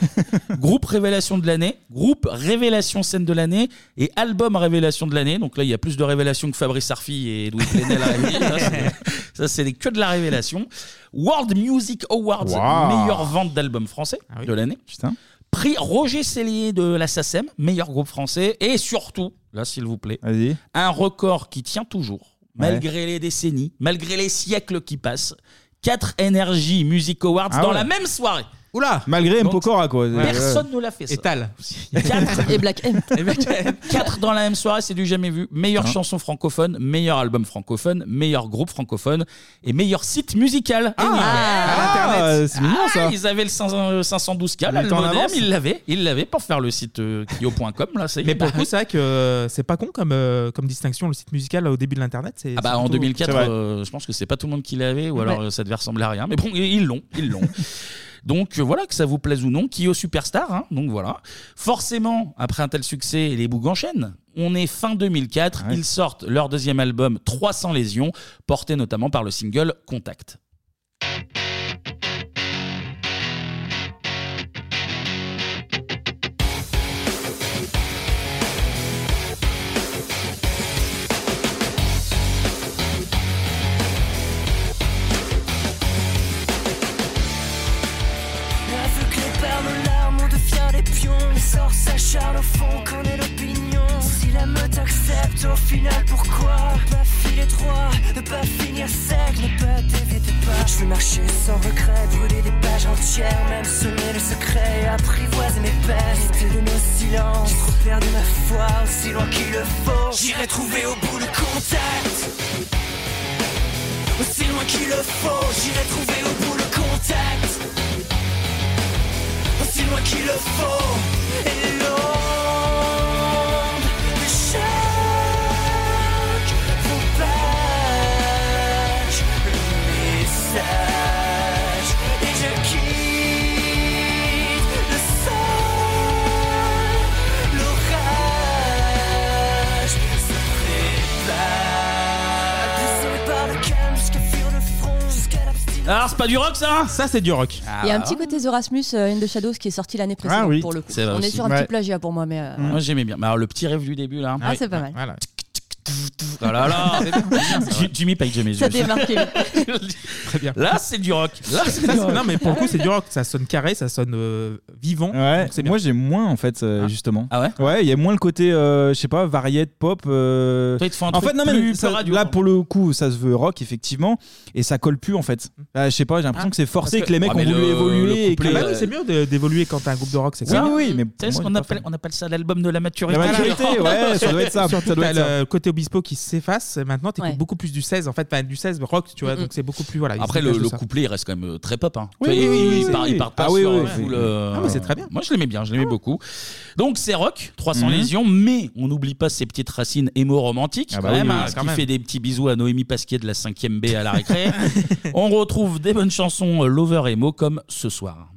groupe révélation de l'année, groupe révélation scène de l'année et album révélation de l'année. Donc là, il y a plus de révélations que Fabrice Arfi et Louis Plenel à c'est- Ça, c'est les- que de la révélation. World Music Awards, meilleure vente d'album français Ah oui. de l'année. Putain. Prix Roger Cellier de la SACEM, meilleur groupe français. Et surtout, là, s'il vous plaît, Vas-y. un record qui tient toujours. Malgré les décennies, malgré les siècles qui passent. 4 Energy Music Awards Ah dans ouais. la même soirée. Oula Malgré Donc, Mpokora, quoi. Personne ne l'a fait ça. étale 4, Et Black M. dans la même soirée, c'est du jamais vu. Meilleure Hein. chanson francophone, meilleur album francophone, meilleur groupe francophone et meilleur site musical. Et oui. Ah, c'est mignon Ah, ça. ils avaient le 500 512K, là, Il le était en modem, avance. ils l'avaient, ils l'avaient pour faire le site euh, kyo.com là, c'est mais pour le coup c'est vrai que euh, c'est pas con comme euh, comme distinction le site musical au début de l'internet c'est Ah bah c'est en plutôt- 2004, C'est vrai. euh, je pense que c'est pas tout le monde qui l'avait, ou Ouais. alors euh, ça devait ressembler à rien. Mais bon, ils l'ont, ils l'ont. Donc euh, voilà, que ça vous plaise ou non, Kyo Superstar, hein, donc voilà. Forcément, après un tel succès, les bougs enchaînent. On est fin 2004. Ils sortent leur deuxième album 300 lésions, porté notamment par le single Contact. Final pourquoi Ne pas filer droit, ne pas finir sec, ne pas dévier tes pas. Je veux marcher sans regret, brûler des pages entières Même semer le secret, apprivoiser mes peines. C'était de nos silences, j'ai trop perdu ma foi Aussi loin qu'il le faut, j'irai trouver au bout le contact. Aussi loin qu'il le faut, j'irai trouver au bout le contact. Aussi loin qu'il le faut. Et pas du rock ça Ça, c'est du rock. Il y a un petit côté The Rasmus euh, in the Shadows qui est sorti l'année précédente Ah oui. pour le coup. C'est vrai On est aussi. sur un Ouais. petit plagiat pour moi, mais. euh, Moi j'aimais bien. Mais alors le petit rêve du début là. Ah, c'est pas mal. Voilà. Oh là là. Ju- Jimmy Page, mes Ça. Très bien. Là, c'est du rock. Là, c'est Ça, du rock. non, mais pour le coup, c'est du rock. Ça sonne carré, ça sonne euh, vivant. Ouais, Donc c'est bien. moi j'ai moins en fait euh, justement. Ah ouais Ouais, il y a moins le côté euh, je sais pas variette pop. euh, Toi, il te faut un en truc fait non mais plus ça- radio, là pour le coup ça se veut rock effectivement et ça colle plus en fait. Je sais pas, j'ai l'impression que c'est forcé que, les mecs Ah, ont voulu le- évoluer le et que Bah oui, c'est mieux de- d'évoluer quand t'as un groupe de rock, c'est Oui, ça. oui, oui, mais Tu sais ce qu'on appelle, on appelle ça l'album de la maturité. La maturité, ouais, ça doit être ça. Surtout ça doit t'as être ça. le côté Obispo qui s'efface. Maintenant, t'écoutes Ouais. beaucoup plus du 16. En fait, pas du 16 rock, tu vois. Mm-mm. Donc c'est beaucoup plus voilà. il Après, se le, dégage de le ça. couplet, il reste quand même euh, très pop. Hein. Oui, Tu vois, oui, il, oui, il oui, part, oui. il part pas Ah oui, sur oui, euh, oui. full, euh, Ah, mais c'est très bien. Moi, je l'aimais bien, je l'aimais beaucoup. Donc, c'est rock, 300 Mhm. lésions, mais on n'oublie pas ses petites racines émo-romantiques, Ah quand bah oui, même, oui, hein, oui, ce quand qui même. fait des petits bisous à Noémie Pasquier de la 5ème B à la récré. on retrouve des bonnes chansons euh, lover emo comme ce soir.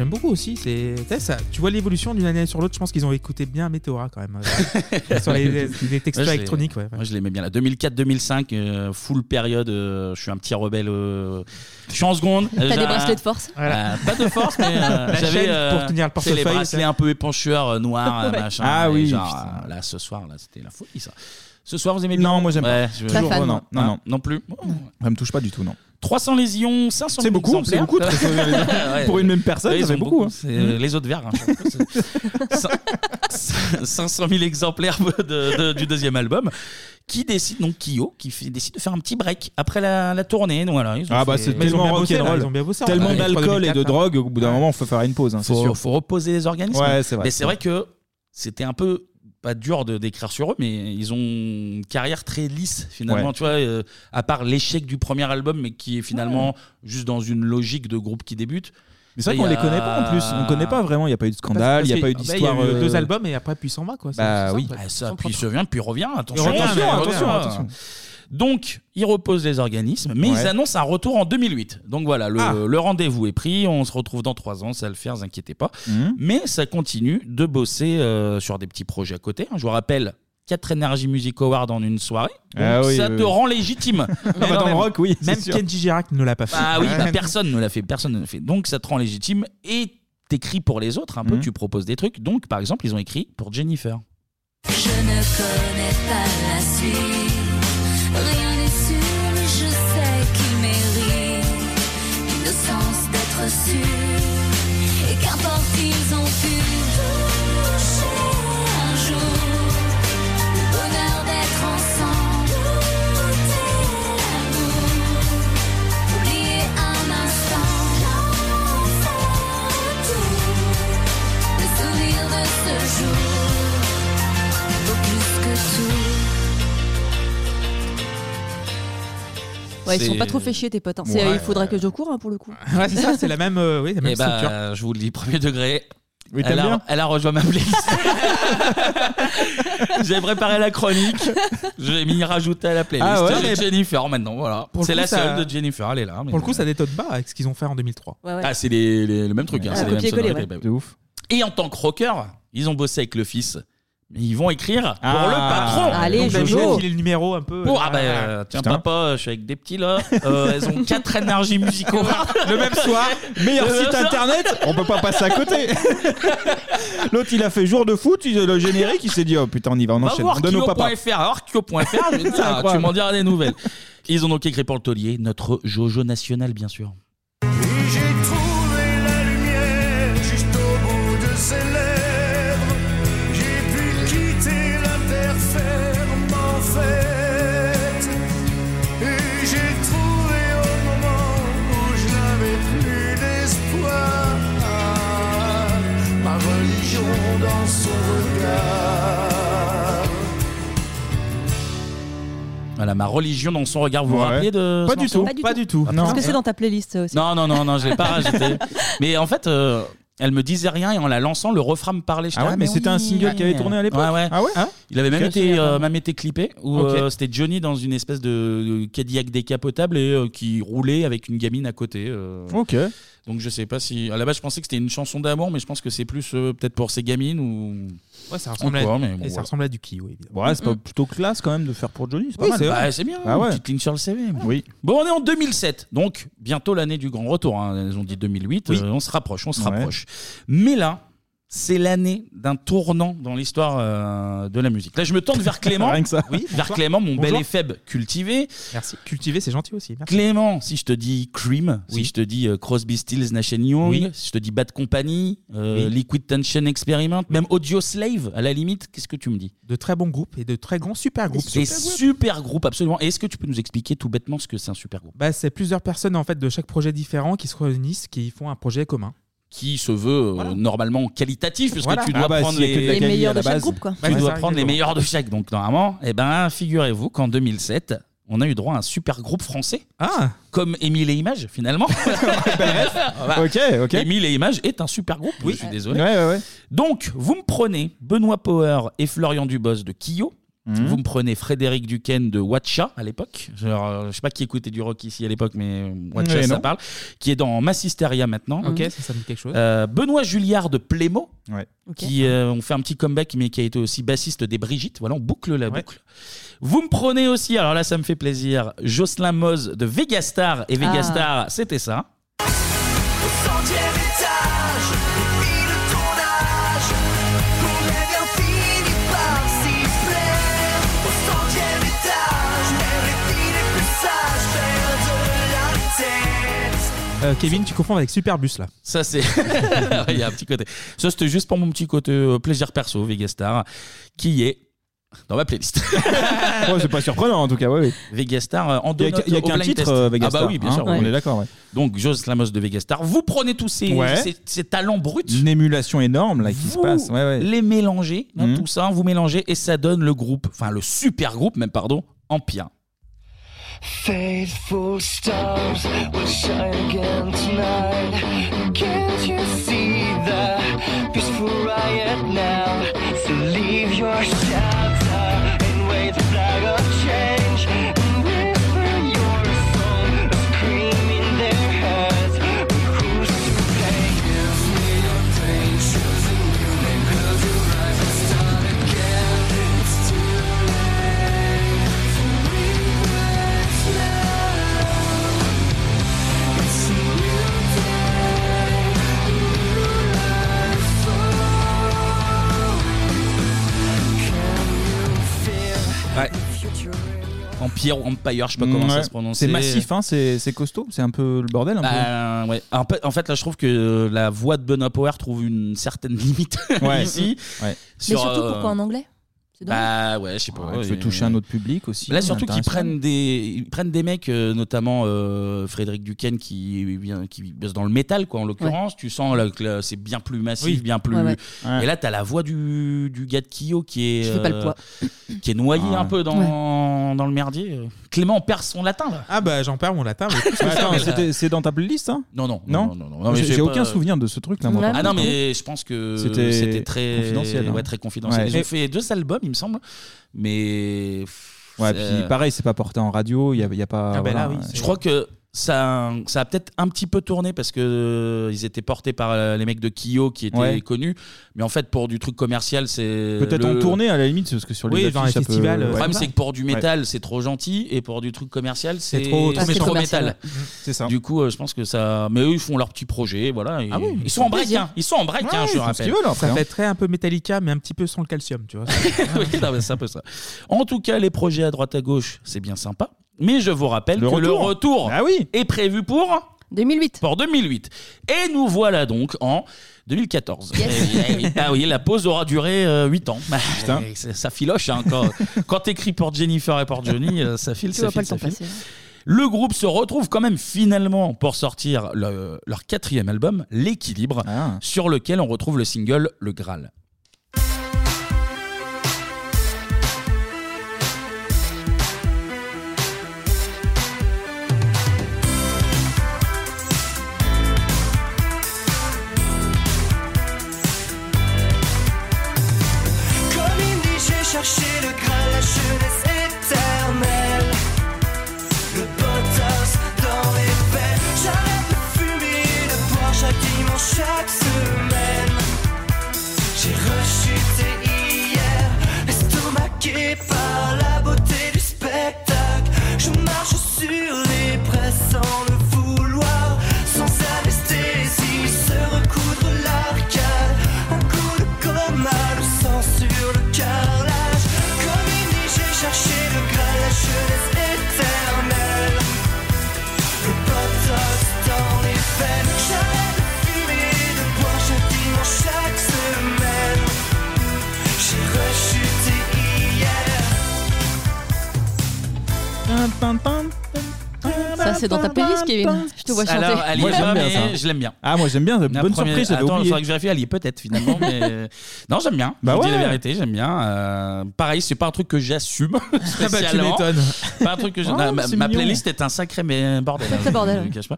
J'aime beaucoup aussi. C'est, tu sais, ça, tu vois l'évolution d'une année sur l'autre. Je pense qu'ils ont écouté bien Météora quand même. euh, sur les, les- les textures Moi, je l'ai- électroniques. Ouais, ouais. Moi, je l'aimais bien. là. 2004-2005, euh, full période. euh, je suis un petit rebelle. euh, je suis en seconde. T'as J'ai des un- bracelets de force Euh, pas de force, mais euh, La j'avais chaîne pour tenir le tu sais, les portefeuille, bracelets ça. un peu épancheurs euh, noirs, euh, Ouais. machin. Ah et oui, genre, putain. euh, là, ce soir, là, c'était la folie, ça. Ce soir, vous aimez bien Non, moi j'aime Ouais, pas. je- Pas Toujours, fan, oh, non, non, non. non plus. Ça me touche pas du tout, non. 300 lésions, 500 C'est beaucoup, c'est beaucoup. 300 lésions. Ouais. Pour une même personne, Ouais, ça ils fait ont beaucoup. hein. C'est les autres verts. hein. Cin- 500 000 exemplaires de- de- du deuxième album. Qui décide, donc Kyo, qui fait- décide de faire un petit break après la, la tournée. Donc voilà, ils ont Ah bah fait- c'est Mais ils ont tellement bien bossé, là, rock'n'roll, ils ont bien bossé, en tellement d'alcool et de 2004, drogue, au bout d'un moment, faut faire une pause, hein, c'est faut, sûr. faut reposer les organismes. Ouais, c'est vrai. Mais c'est vrai que c'était un peu pas dur de d'écrire sur eux, mais ils ont une carrière très lisse finalement. Ouais. Tu vois, euh, à part l'échec du premier album, mais qui est finalement juste dans une logique de groupe qui débute. Mais c'est vrai qu'on les connaît pas en plus. On connaît pas vraiment. Il n'y a pas eu de scandale, il n'y a pas eu Parce que, d'histoire. bah, il y a eu euh, deux albums et après, puis il s'en va. Quoi. Bah oui. Ah, ça, puis il se vient, puis il revient. Attention, attention, attention, attention. Donc, il repose les organismes, mais Ouais. ils annoncent un retour en 2008. Donc voilà, le, Ah. le rendez-vous est pris. On se retrouve dans trois ans, ça va le faire, vous inquiétez pas. Mhm. Mais ça continue de bosser euh, sur des petits projets à côté. Je vous rappelle. 4 Energy Music Awards en une soirée. Donc Ah oui, ça oui, te oui. rend légitime. Ah bah, dans le rock, oui, c'est Même sûr. Kenji Girac ne l'a pas fait. Ah oui, bah, personne ne l'a fait, personne ne l'a fait. Donc ça te rend légitime et t'écris pour les autres un peu, Mhm. tu proposes des trucs. Donc par exemple, ils ont écrit pour Jennifer. Je ne connais pas la suite. Rien n'est sûr, mais je sais qu'il mérite l'innocence d'être sûr. Et qu'importe, ils ont pu Ouais, ils sont C'est- pas trop fait chier tes potes. hein. C'est- Ouais. il faudrait que je cours hein, pour le coup. Ouais, c'est ça, c'est la même, euh, oui, la même Eh bah, structure. je vous le dis, premier degré. Oui, elle, a, bien elle a rejoint ma playlist. J'ai préparé la chronique. J'ai mis rajouter à la playlist. Ah ouais, J'ai mais- Jennifer maintenant. Voilà. Pour le C'est coup, la ça- seule de Jennifer. Elle est là. mais- Pour le coup, ça détonne pas avec ce qu'ils ont fait en 2003. Ah, c'est les, les- le même truc. hein, Ouais. c'est les mêmes Copier-coller, sonorités, ouais. bah oui. Et en tant que rocker, ils ont bossé avec le fils. Ils vont écrire Ah. pour le patron. Allez, Donc, Jojo. Jojo. Il est le numéro un peu. Bon, euh, ah bah, euh, tiens Putain. papa, je suis avec des petits là. Euh, elles ont quatre énergies musicaux. Le même soir. Meilleur Le site même soir. internet, on peut pas passer à côté. L'autre, il a fait jour de foot, il- le générique, il s'est dit oh putain, on y va, on Va enchaîne. voir Donne au papa. Kyo.fr. Alors Kyo.fr, je vais te dire, incroyable. tu m'en diras des nouvelles. Ils ont donc écrit pour le taulier notre Jojo national, bien sûr. Voilà, ma religion dans son regard. Vous vous Ouais. rappelez de Pas ce du morceau tout. Pas du Pas tout. du tout. Non. Est-ce que c'est dans ta playlist ça aussi Non, non, non, non, je l'ai pas rajouté. Mais en fait, euh, elle me disait rien et en la lançant, le refrain me parlait. J'étais, Ah ouais, mais c'était un single qui avait tourné à l'époque Ouais, ouais. Ah ouais Il avait même Ok. été, euh, même été clippé où Ok. euh, c'était Johnny dans une espèce de Cadillac décapotable et euh, qui roulait avec une gamine à côté. euh. Ok. Donc je sais pas si à la base je pensais que c'était une chanson d'amour, mais je pense que c'est plus euh, peut-être pour ses gamines ou. Ouais, ça ressemble, à, mais bon, et ça voilà. ressemble à du évidemment. Ouais, c'est pas plutôt classe quand même de faire pour Johnny, c'est pas Oui, mal. c'est. Bah, bien, Ah ouais. petite ligne sur le CV. Oui. Bon, on est en 2007, donc bientôt l'année du grand retour. hein. Ils ont dit 2008, Oui. euh, on se rapproche, on se Ouais. rapproche. Mais là, c'est l'année d'un tournant dans l'histoire euh, de la musique. Là, je me tourne vers Clément. Rien que ça. Oui, vers bonsoir. Clément, mon bel Bonjour. et faible cultivé. Merci. Cultiver, c'est gentil aussi. Merci. Clément, si je te dis Cream, si je te dis euh, Crosby, Stills, Nash Young, Oui. si je te dis Bad Company, euh, Oui. Liquid Tension Experiment, même Audio Slave, à la limite, qu'est-ce que tu me dis? De très bons groupes et de très grands super groupes. Des super groupes, absolument. Et Est-ce que tu peux nous expliquer tout bêtement ce que c'est un super groupe? Bah, c'est plusieurs personnes en fait de chaque projet différent qui se réunissent, qui font un projet commun. Qui se veut euh, Voilà. normalement qualitatif, puisque Voilà. tu dois Ah bah, prendre s'il y a que de la les, quali meilleurs à la de chaque base. groupe quoi. tu Ouais, dois ça, prendre les exactement. meilleurs de chaque. Donc normalement, eh ben, figurez-vous qu'en 2007, on a eu droit à un super groupe français, Ah comme Émile et Images finalement. Voilà. Ok, ok. Émile et Images est un super groupe, Oui. je suis désolé. Ouais, ouais, ouais. Donc, vous me prenez Benoît Power et Florian Dubos de Kyo. Mhm. Vous me prenez Frédéric Duquesne de Watcha à l'époque. Genre, euh, je sais pas qui écoutait du rock ici à l'époque, mais Watcha Ouais, ça non. parle. Qui est dans Massisteria maintenant. Ok, ça, ça me dit quelque chose. Euh, Benoît Julliard de Plémo, qui euh, ont fait un petit comeback, mais qui a été aussi bassiste des Brigitte. Voilà, on boucle la Ouais. boucle. Vous me prenez aussi, alors là, ça me fait plaisir, Jocelyn Moz de Vegastar. Et Vegastar, c'était ça. Euh, Kevin, tu confonds avec Superbus là. Ça, c'est. Il y a un petit côté. Ça, c'était juste pour mon petit côté euh, plaisir perso, Vegastar, qui est dans ma playlist. Ouais, c'est pas surprenant en tout cas, ouais, ouais. Vegastar euh, en Il deux y a, notes il y a au qu'un blind titre, test. euh, Vegastar. Ah bah oui, bien hein, sûr. On oui. est d'accord, ouais. Donc, Jos Lamos de Vegastar. Vous prenez tous ces, Ouais. ces, ces talents bruts. Une émulation énorme là qui se vous passe. Ouais, ouais. les mélangez, hein, Mhm. tout ça, vous mélangez et ça donne le groupe, enfin le super groupe même, pardon, Empire. Faithful stars will shine again tonight. Can't you see the peaceful riot now? So leave your Ouais. Empire ou Empire, je sais pas comment ça se prononce. C'est massif, hein, c'est c'est costaud, c'est un peu le bordel. Un Bah, ouais. En fait, en fait, là, je trouve que la voix de Benoît Power trouve une certaine limite Ouais. ici. Ouais. Mais Sur, surtout, euh, pourquoi en anglais? Bah ouais, je sais pas. peu. Ouais, tu veux toucher un autre public aussi. Là, surtout qu'ils prennent des, ils prennent des mecs, euh, notamment euh, Frédéric Duquesne qui, vient- qui bosse dans le métal, quoi, en l'occurrence. Tu sens là, que là, c'est bien plus massif, Oui. bien plus. Ouais, ouais. Ouais. Et là, t'as la voix du, du gars de Kyo qui est. Je fais pas le poids. Qui est noyé Ouais. un peu dans, dans le merdier. Clément perd son latin, là. Ah bah j'en perds mon latin. mais attends, c'était- c'est dans ta playlist, hein? Non, non. Non, non, non, non, mais J'ai j'ai j'ai pas- aucun souvenir de ce truc là. Ah non, mais je pense que C'était c'était très confidentiel, hein. ouais, très confidentiel. Ouais. Ils ont Et- fait deux albums, il me semble, mais Ouais, puis pareil, c'est pas porté en radio, il y a, il y a pas. Ah, bah là, voilà, oui, euh, Je crois que ça, ça a peut-être un petit peu tourné parce que euh, ils étaient portés par euh, les mecs de Kyo qui étaient Ouais. connus, mais en fait pour du truc commercial, c'est Peut-être le- en tournée à la limite, parce que sur les Oui, dans affiches, les ça peut- festivals, Le euh, ouais. problème, c'est que pour du métal, c'est trop gentil, et pour du truc commercial, c'est trop- c'est trop commercial, métal. C'est ça. Du coup, euh, je pense que ça. Mais eux, ils font leur petit projet, voilà. et- Ah oui, ils sont en break, plaisir. hein. Ils sont en break, Ouais, hein, je rappelle. qu'ils veulent après. Ça hein. fait très un peu Metallica, mais un petit peu sans le calcium, tu vois. oui, non, mais c'est un peu ça. En tout cas, les projets à droite à gauche, c'est bien sympa. Mais je vous rappelle Le que le retour. Ah oui est prévu pour 2008. pour 2008. Et nous voilà donc en 2014. Yes. Eh oui, ah oui, la pause aura duré 8 ans. Bah, Putain. eh, ça ça filoche hein, quand, quand t'écris pour Jennifer et pour Johnny, euh, ça file, Tu ça vois pas file, le temps ça file. passer. Le groupe se retrouve quand même finalement pour sortir le- leur quatrième album, L'équilibre, Ah. sur lequel on retrouve le single Le Graal. Chaque semaine. J'ai rechuté hier, estomaqué par c'est dans ta playlist, Kevin. Je te vois chanter. Alors, elle y Moi, est j'aime pas, bien mais ça. je l'aime bien. Ah, moi j'aime bien, La bonne première- surprise, j'avais Attends, il oublié. faudrait que je vérifie, elle y est peut-être finalement, mais non, j'aime bien. Bah je vous dis ouais. la vérité, j'aime bien. Euh, pareil, c'est pas un truc que j'assume Ah bah tu spécialement. m'étonnes. pas un truc que je- Oh, ma, ma- c'est ma mignon. playlist est un sacré mais bordel. Sacré hein, bordel, je- je ouais. cache pas.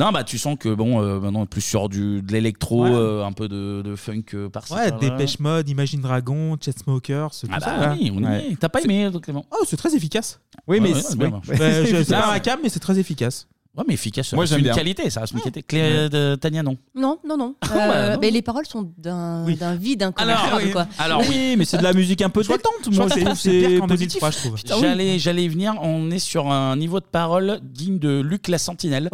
Non, bah tu sens que bon, euh, maintenant on est plus sur du de l'électro, Ouais. euh, un peu de, de funk euh, par-ci. Ouais, par-là. Dépêche Mode, Imagine Dragon, Chainsmokers, tout Ah ça. bah là. oui, on y Ouais. est. T'as pas aimé, donc, Clément? Oh, c'est très efficace. Oui, Ouais, mais ouais, c'est- bien, ouais. marche. Ouais. Euh, je- c'est Ah. pas un cam, mais c'est très efficace. Ouais, mais efficace. ça Moi, j'aime une bien. qualité, ça reste une qualité. Clé de Tania, non? Non, non, non. bah, Euh, non. mais les paroles sont d'un Oui. d'un vide Alors, incommensurable, oui. quoi. Alors, oui, mais c'est de la musique un peu détente. Moi, Je trouve c'est pire c'est qu'en positif. 2003, je trouve. Ah. J'allais, j'allais y venir. On est sur un niveau de parole digne de Luc la Sentinelle.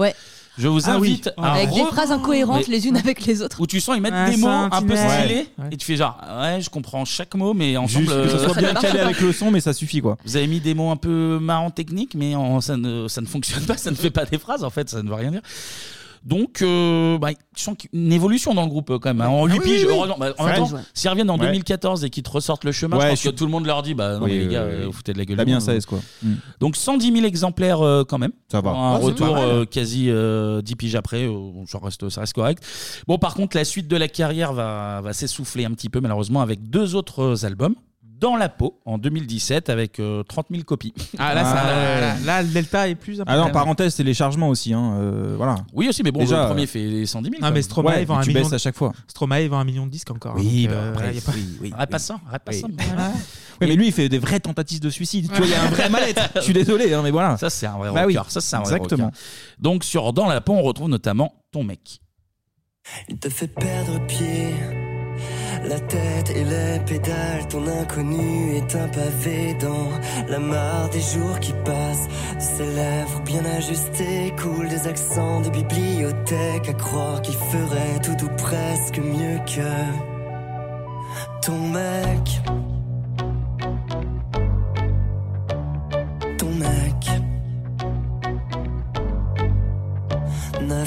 Je vous Ah oui. invite à Avec des re- phrases incohérentes Mais- les unes avec les autres. où tu sens ils mettent Ah, des mots un peu stylés Ouais. et tu fais genre ouais je comprends chaque mot mais ensemble Juste que ça euh, soit bien calé avec le son, mais ça suffit quoi. vous avez mis des mots un peu marrants techniques mais en- ça ne ça ne fonctionne pas ça ne fait pas des phrases en fait ça ne veut rien dire donc euh, bah, tu sens qu'il y a une évolution dans le groupe euh, quand même hein. en 8 oui, piges oui, oui. heureusement. Bah, en Ouais. même temps s'ils reviennent en Ouais. 2014 et qu'ils te ressortent le chemin Ouais, je pense je que suis- tout le monde leur dit bah non Oui, mais les oui, gars oui, euh, oui. vous foutez de la gueule T'as bien monde. 16 quoi. Mm. donc 110 000 exemplaires euh, quand même Ça va. un c'est retour pas mal. euh, quasi euh, 10 piges après, euh, ça, reste, ça reste correct. Bon, par contre, la suite de la carrière va, va s'essouffler un petit peu, malheureusement, avec deux autres albums, Dans la peau en 2017 avec euh, 30 000 copies. Ah, là, ça- là, là, là, le delta est plus Ah non, parenthèse, téléchargement aussi. Hein, euh, voilà. Oui, aussi, mais bon, Déjà, le premier euh, fait 110 000. Non, quand mais. Stromae, Ouais, vend un tu million. baisses à chaque fois. Stromae, vend un million de disques encore. Oui, donc, bah, euh, après, y a pas- oui, oui. Arrête pas ça, arrête pas Oui. ça. Oui, mais lui, il fait des vraies tentatives de suicide. Tu vois, il y a un vrai mal-être. Je suis désolé, hein, mais voilà. Ça, c'est un vrai Bah rocker. oui, Ça, c'est un vrai exactement. rocker. Donc, sur Dans la peau, on retrouve notamment ton mec. Il te fait perdre pied. La tête et les pédales, ton inconnu est un pavé dans la mare des jours qui passent. De ses lèvres bien ajustées coulent des accents de bibliothèque à croire qu'il ferait tout ou presque mieux que ton mec.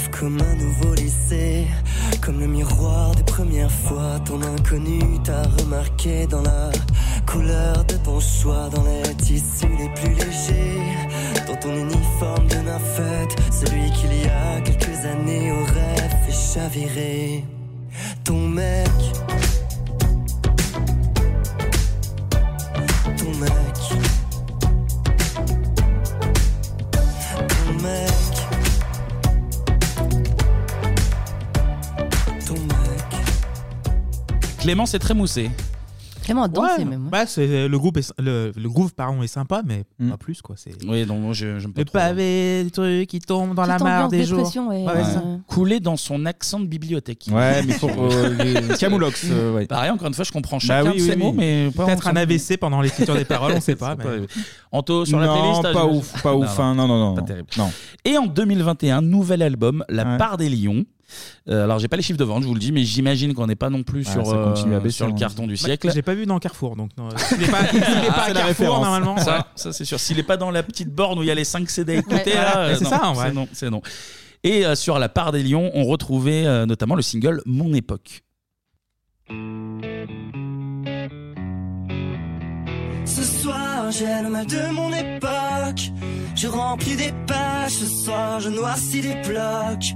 Comme un nouveau lycée, comme le miroir des premières fois. Ton inconnu t'a remarqué dans la couleur de ton choix, dans les tissus les plus légers, dans ton uniforme de nymphette, celui qu'il y a quelques années aurait fait chavirer. Ton mec, Clément, c'est très moussé. Clément a dansé Ouais, même. bah, c'est le groupe est, le, le groove pardon est sympa mais Mm. pas plus quoi c'est Oui, donc moi, je j'aime pas le trop. pavé des trucs qui tombent dans la Petite mare ambiance des jours dépression, ouais, Ouais, ça. Coulé dans son accent de bibliothèque. Ouais, mais faut. euh, les- Camoulox, euh, ouais. Pareil, encore une fois, je comprends Bah chacun oui, de ces oui. mots, mais pas peut-être un. AVC pendant l'écriture des paroles on sait pas mais- Anto, sur la non, playlist pas ouf, pas ouf. hein, Non, non, non. Pas non. terrible. Non. Et en 2021, nouvel album, La part des lions. Euh, alors, j'ai pas les chiffres de vente, je vous le dis, mais j'imagine qu'on n'est pas non plus Ah, sur, ça continue à euh, baisser, sur le hein. carton du Bah, siècle. j'ai pas vu dans Carrefour donc non, s'il est pas, s'il est pas Ah, à Carrefour normalement ouais. Ça, ça c'est sûr. S'il est pas dans la petite borne où il y a les 5 CD à écouter, Ouais. là, euh, c'est non, ça, en vrai. c'est non, c'est non. Et euh, sur la part des lions, on retrouvait euh, notamment le single Mon époque. Ce soir, j'ai le mal de mon époque. Je remplis des pages, ce soir, je noircis des blocs.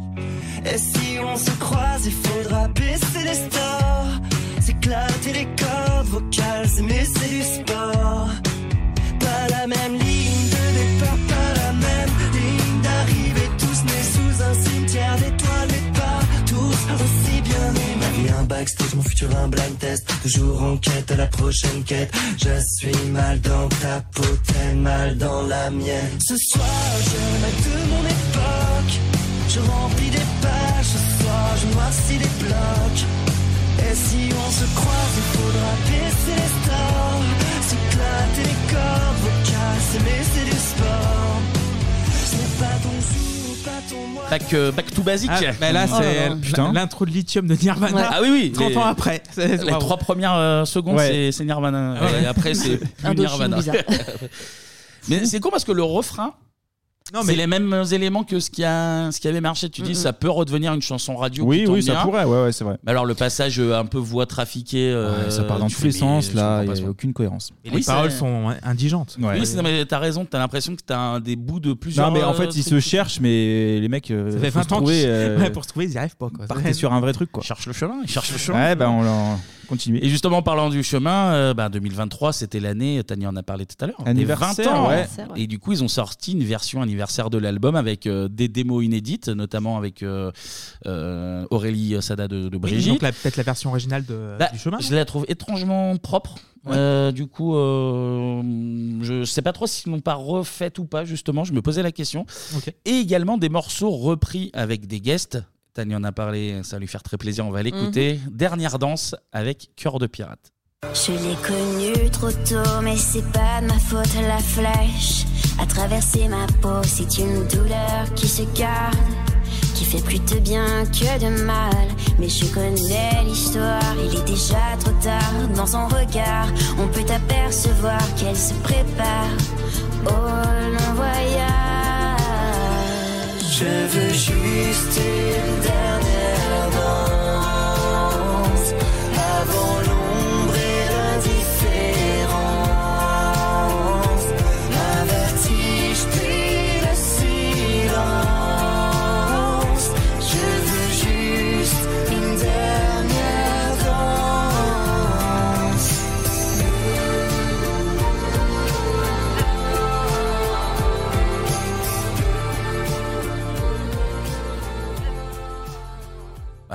Et si on se croise, il faudra baisser les stores. S'éclater les cordes vocales, mais c'est du sport. Pas la même ligne de départ, pas la même ligne d'arrivée. Tous nés sous un cimetière d'étoiles, mais pas tous aussi bien vie un backstage, mon futur un blind test. Toujours en quête à la prochaine quête. Je suis mal dans ta peau, t'es mal dans la mienne. Ce soir, je mal de mon époque. Je remplis des ce soir, je noircis des blocs. Et si on se croise, il faudra baisser les stores. S'éclater les cordes vocales, c'est du sport. Ce n'est pas ton jour, pas ton mois. Back, euh, back to basic. Ah, bah là, Oh c'est là. Putain. l'intro de Lithium de Nirvana. Ah oui, oui. 30 les- ans après. Les waouh. trois premières euh, secondes, Ouais. c'est- c'est Nirvana. Ouais. Et après, c'est plus Indochine Nirvana. bizarre. Mais c'est con parce que le refrain, Non, c'est mais- les mêmes éléments que ce qui, a, ce qui avait marché. Tu dis, ça peut redevenir une chanson radio. Oui, qui tourne oui, ça bien. pourrait, ouais, ouais, c'est vrai. Mais alors, le passage euh, un peu voix trafiquée. euh, ça part dans tu tous les fais, mais sens, je là, comprends il pas n'y ça. a aucune cohérence. Et les paroles sont indigentes. Ouais. Oui, c'est- non, mais t'as raison, t'as l'impression que t'as un- des bouts de plusieurs. Non, mais en euh, fait, ils trucs. se cherchent, mais les mecs. euh, Ça fait faut 20 se ans trouver, qu'ils- euh, Ouais, pour se trouver, ils n'y arrivent pas. Quoi. Partez sur un vrai truc, quoi. Ils cherchent le chemin, ils cherchent le chemin. Ouais, bah, on leur Et justement, en parlant du chemin, euh, bah, 2023, c'était l'année, Tania en a parlé tout à l'heure, des Anniversaire, 20 ans. ouais. Et du coup, ils ont sorti une version anniversaire de l'album avec euh, des démos inédites, notamment avec euh, euh, Aurélie Sada de, de Brigitte. Donc la- peut-être la version originale de, Bah, du chemin. Je la trouve étrangement propre. Euh, du coup, euh, je sais pas trop s'ils l'ont pas refaite ou pas, justement. Je me posais la question. Et également des morceaux repris avec des guests. Tania en a parlé, ça va lui faire très plaisir, on va l'écouter. Dernière danse avec Cœur de pirate. Je l'ai connu trop tôt, mais c'est pas de ma faute. La flèche a traversé ma peau, c'est une douleur qui se garde, qui fait plus de bien que de mal. Mais je connais l'histoire, il est déjà trop tard. Dans son regard, on peut apercevoir qu'elle se prépare au long voyage. Je veux juste une dernière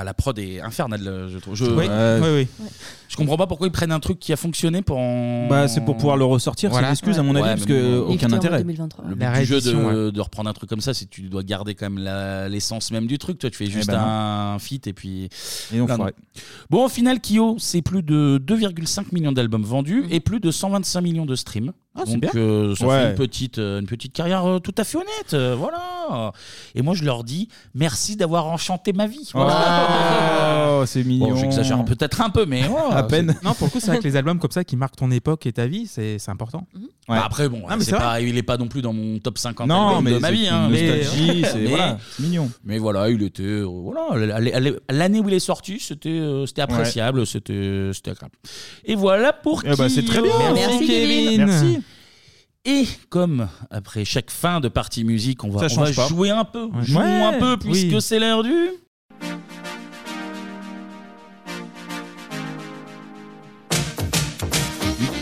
la prod est infernale, euh, je trouve. Je, Oui, euh, oui, oui. Je comprends pas pourquoi ils prennent un truc qui a fonctionné pour en. Bah, c'est pour pouvoir le ressortir, c'est l'excuse, à mon avis, parce que aucun intérêt. Le but La du jeu de, réédition, ouais. de reprendre un truc comme ça, c'est que tu dois garder quand même la- l'essence même du truc. Toi, tu fais juste ben non. un feat et puis. Et on. Bon, au final, Kyo, c'est plus de 2,5 millions d'albums vendus et plus de 125 millions de streams. Ah, c'est Donc, bien. euh, ça Ouais. fait une petite, euh, une petite carrière euh, tout à fait honnête. euh, voilà. Et moi, je leur dis merci d'avoir enchanté ma vie. Oh, c'est mignon. Bon, j'exagère peut-être un peu, mais oh, À peine. Non, pour le coup, c'est vrai que les albums comme ça qui marquent ton époque et ta vie, c'est c'est important. Bah après, bon, Non, mais c'est c'est pas, il est pas non plus dans mon top 50 Non, albums mais de ma vie. hein, nostalgie, mais- mignon. Mais voilà, il était. euh, voilà, l'année- l'année où il est sorti, c'était euh, c'était appréciable, c'était c'était agréable. Et voilà pour Eh bah, c'est très bien. Merci, Kevin. Merci. Et comme après chaque fin de partie musique, on va, Ça on va pas. jouer un peu, Ouais. jouons un peu puisque oui. c'est l'heure du.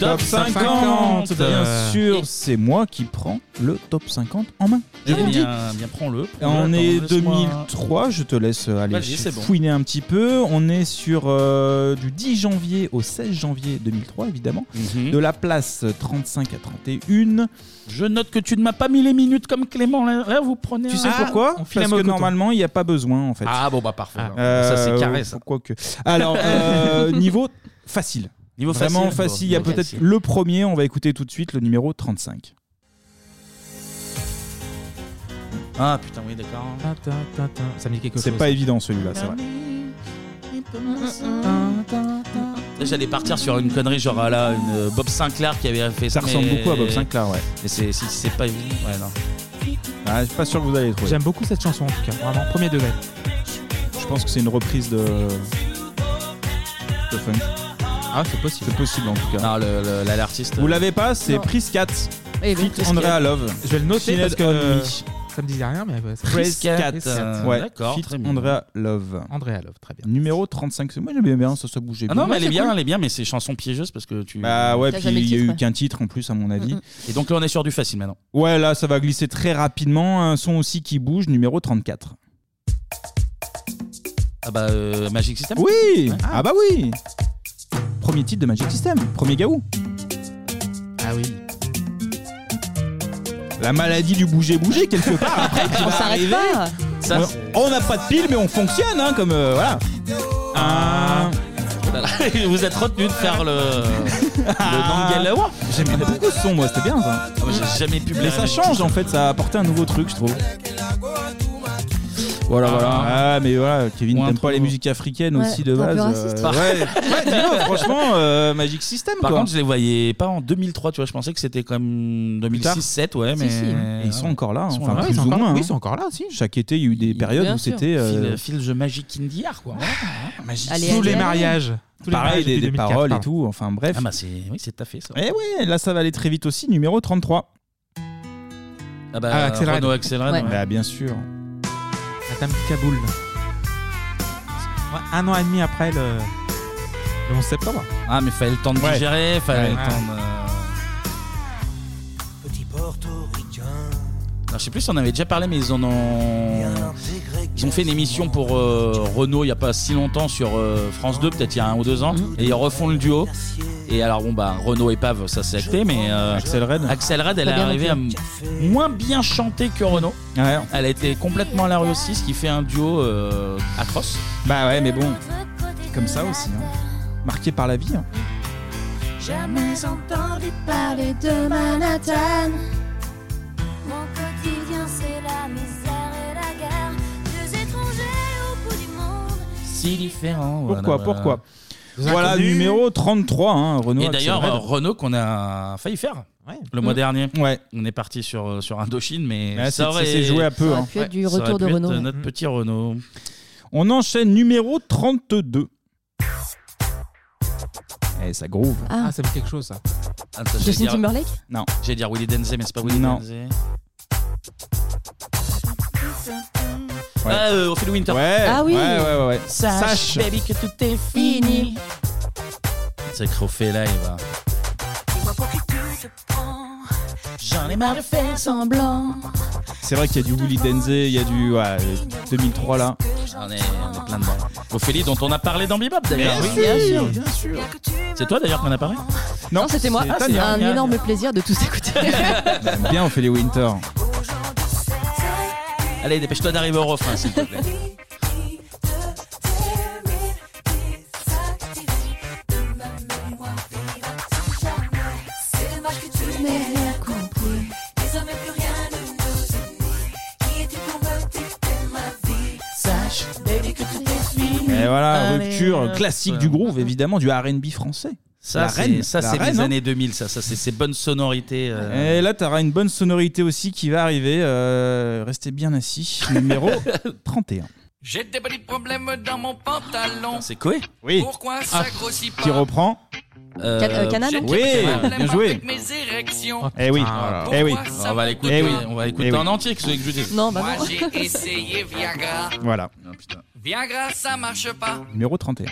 Top 50, bien sûr, c'est moi qui prends le top 50 en main. Je Eh le dis. bien, bien prends-le. On est laisse-moi- 2003, je te laisse euh, aller bon. fouiner un petit peu. On est sur euh, du 10 janvier au 16 janvier 2003, évidemment. Mhm. De la place 35 à 31. Je note que tu ne m'as pas mis les minutes comme Clément. Là, Là, vous prenez. Tu un- sais pourquoi on file Parce que coton. normalement, il n'y a pas besoin, en fait. Ah bon, bah parfait. alors. Euh, ça, c'est carré, ça. Quoique. Alors, euh, niveau facile. Niveau Vraiment facile, Il y a peut-être le premier. On va écouter tout de suite le numéro 35. Ah putain, oui, d'accord. Ça me dit quelque chose. C'est pas évident celui-là, c'est vrai. Là, J'allais partir sur une connerie genre ah là, une euh, Bob Sinclair qui avait fait Ça ça. ressemble beaucoup à Bob Sinclair, ouais. Mais c'est si c'est pas évident. Ouais, non. Ah, je suis pas sûr que vous allez le trouver. J'aime beaucoup cette chanson en tout cas, vraiment, premier degré. Je pense que c'est une reprise de. de funk. Ah, c'est possible. C'est possible en tout cas. Non, le- le- là, l'artiste. Vous l'avez pas C'est Non. Pris 4. Eh oui, Feat Andrea Love. Je vais le noter Sinead parce que euh, ça me disait rien, mais ouais, c'est- Pris Cat, 4. euh, ouais. d'accord, très bien. Andrea Love. Andrea Love, très bien. Numéro 35. Moi j'aimais bien, ça, ça bougeait Ah bien. non, mais elle est bien, elle est bien, mais c'est chanson piégeuse parce que tu. Bah ouais, T'as puis jamais il y a eu qu'un titre en plus, à mon avis. Mm, Et donc là, on est sur du facile maintenant. Ouais, là, ça va glisser très rapidement. Un son aussi qui bouge, numéro 34. Ah bah euh, Magic System? Oui Ouais. Ah bah oui Premier titre de Magic System, premier Gaou. Ah oui. La maladie du bouger-bouger, quelque part, après, qui On va s'arrête arriver. pas. Ça, On- c'est- on n'a pas de pile, mais on fonctionne, hein, comme euh, voilà. Un- Vous êtes retenu de faire le. le Nangel Award. J'aimais beaucoup ce son, moi, c'était bien ça. Ah, moi, J'ai jamais pu Mais ça change en fait, ça a apporté un nouveau truc, je trouve. Voilà, voilà. Ah, mais voilà, Kevin, t'aimes pas trop. les musiques africaines Ouais, aussi de t'es un base. raciste. euh, ouais, franchement, euh, Magic System Par quoi. contre, je les voyais pas en 2003, tu vois. Je pensais que c'était comme 2006-7, ouais, mais. si. Et ils sont encore là, enfin plus ils sont ou encore- moins. oui, hein. ils sont encore là aussi. Chaque été, il y a eu des périodes Bien où sûr. c'était Feel, feel the Magic in the Air, quoi. Allez, Tous allez, les allez. mariages. Tous les Pareil, mariages des, depuis des 2004, paroles et pardon. tout. Enfin bref. Ah bah c'est, oui, c'est taffé ça. Et ouais, là ça va aller très vite aussi. Numéro 33. Ah bah Ah. Renault ouais. Bah bien sûr. De Kaboul. Ouais, un an et demi après le, le 11 septembre. Ah mais fallait le temps de Ouais. digérer, fallait Ouais. le temps de. Petit portoricain. Alors, je sais plus si on avait déjà parlé, mais ils en ont. Ils ont fait une émission pour euh, Renault il y a pas si longtemps sur euh, France 2, peut-être il y a un ou deux ans, et ils refont le duo. Et alors bon bah Renault et Pave, ça c'est acté, mais euh, Axel Red. Axel Red, elle est arrivée à moins bien chanter que Renault. Ouais. Elle a été complètement à la rue aussi, ce qui fait un duo euh, atroce. Bah ouais, mais bon, comme ça aussi. hein. Marqué par la vie. hein. Jamais entendu parler de Manhattan. Si différent. Pourquoi, voilà, pourquoi Voilà, inconnus. numéro 33, hein, Renault. Et Axel d'ailleurs, Red. euh, Renault qu'on a failli faire Ouais. le mois Mm. dernier. Ouais. On est parti sur, sur Indochine, mais Ouais, ça c'est- aurait ça s'est joué à peu. Ça aurait hein. pu être du aurait retour de pu être, Renault. euh, notre petit Renault. On enchaîne numéro 32. Eh, ça groove. Ah, Ah, ça fait quelque chose ça. Ah, ça, j'allais Justin dire- Timberlake Non. J'allais dire Willy Denze, mais c'est pas Willy Non. Denze. Ouais. Ah, euh, Ophélie Winter. Ouais. Ah oui. Ouais, ouais, ouais. ouais. Sache, baby, que tout est fini. Au fait live. hein. J'en ai marre de faire Semblant. C'est vrai qu'il y a du Willy Denze, il y a du ouais, 2003 là. On est, on est plein dedans. Ophélie, dont on a parlé dans Bebop d'ailleurs. Bien sûr, bien sûr. bien sûr. C'est toi d'ailleurs qu'on a parlé Non, c'était moi. c'est Ah, un énorme plaisir de tous écouter. J'aime bien Ophélie Winter. Allez, dépêche-toi d'arriver au refrain, s'il te plaît. Et voilà, rupture hop. classique du groove, évidemment, du RB français. Ça, La c'est, reine, ça, c'est les hein. années 2000, ça, ça c'est ces bonnes sonorités. euh. Et là, tu auras une bonne sonorité aussi qui va arriver. euh, restez bien assis. Numéro 31. J'ai des petits problèmes dans mon pantalon. C'est Koé? Oui. Pourquoi ça grossit pas? Qui reprend Euh, Can- euh, Cana, non? Oui, bien joué. Avec mes érections. Eh oui, Ah, eh oui. On va l'écouter, Eh oui. on va l'écouter Eh oui. en entier, que ce que je dis. Non, bah Moi non. j'ai essayé Viagra. Voilà, Viagra ça marche pas. numéro 31.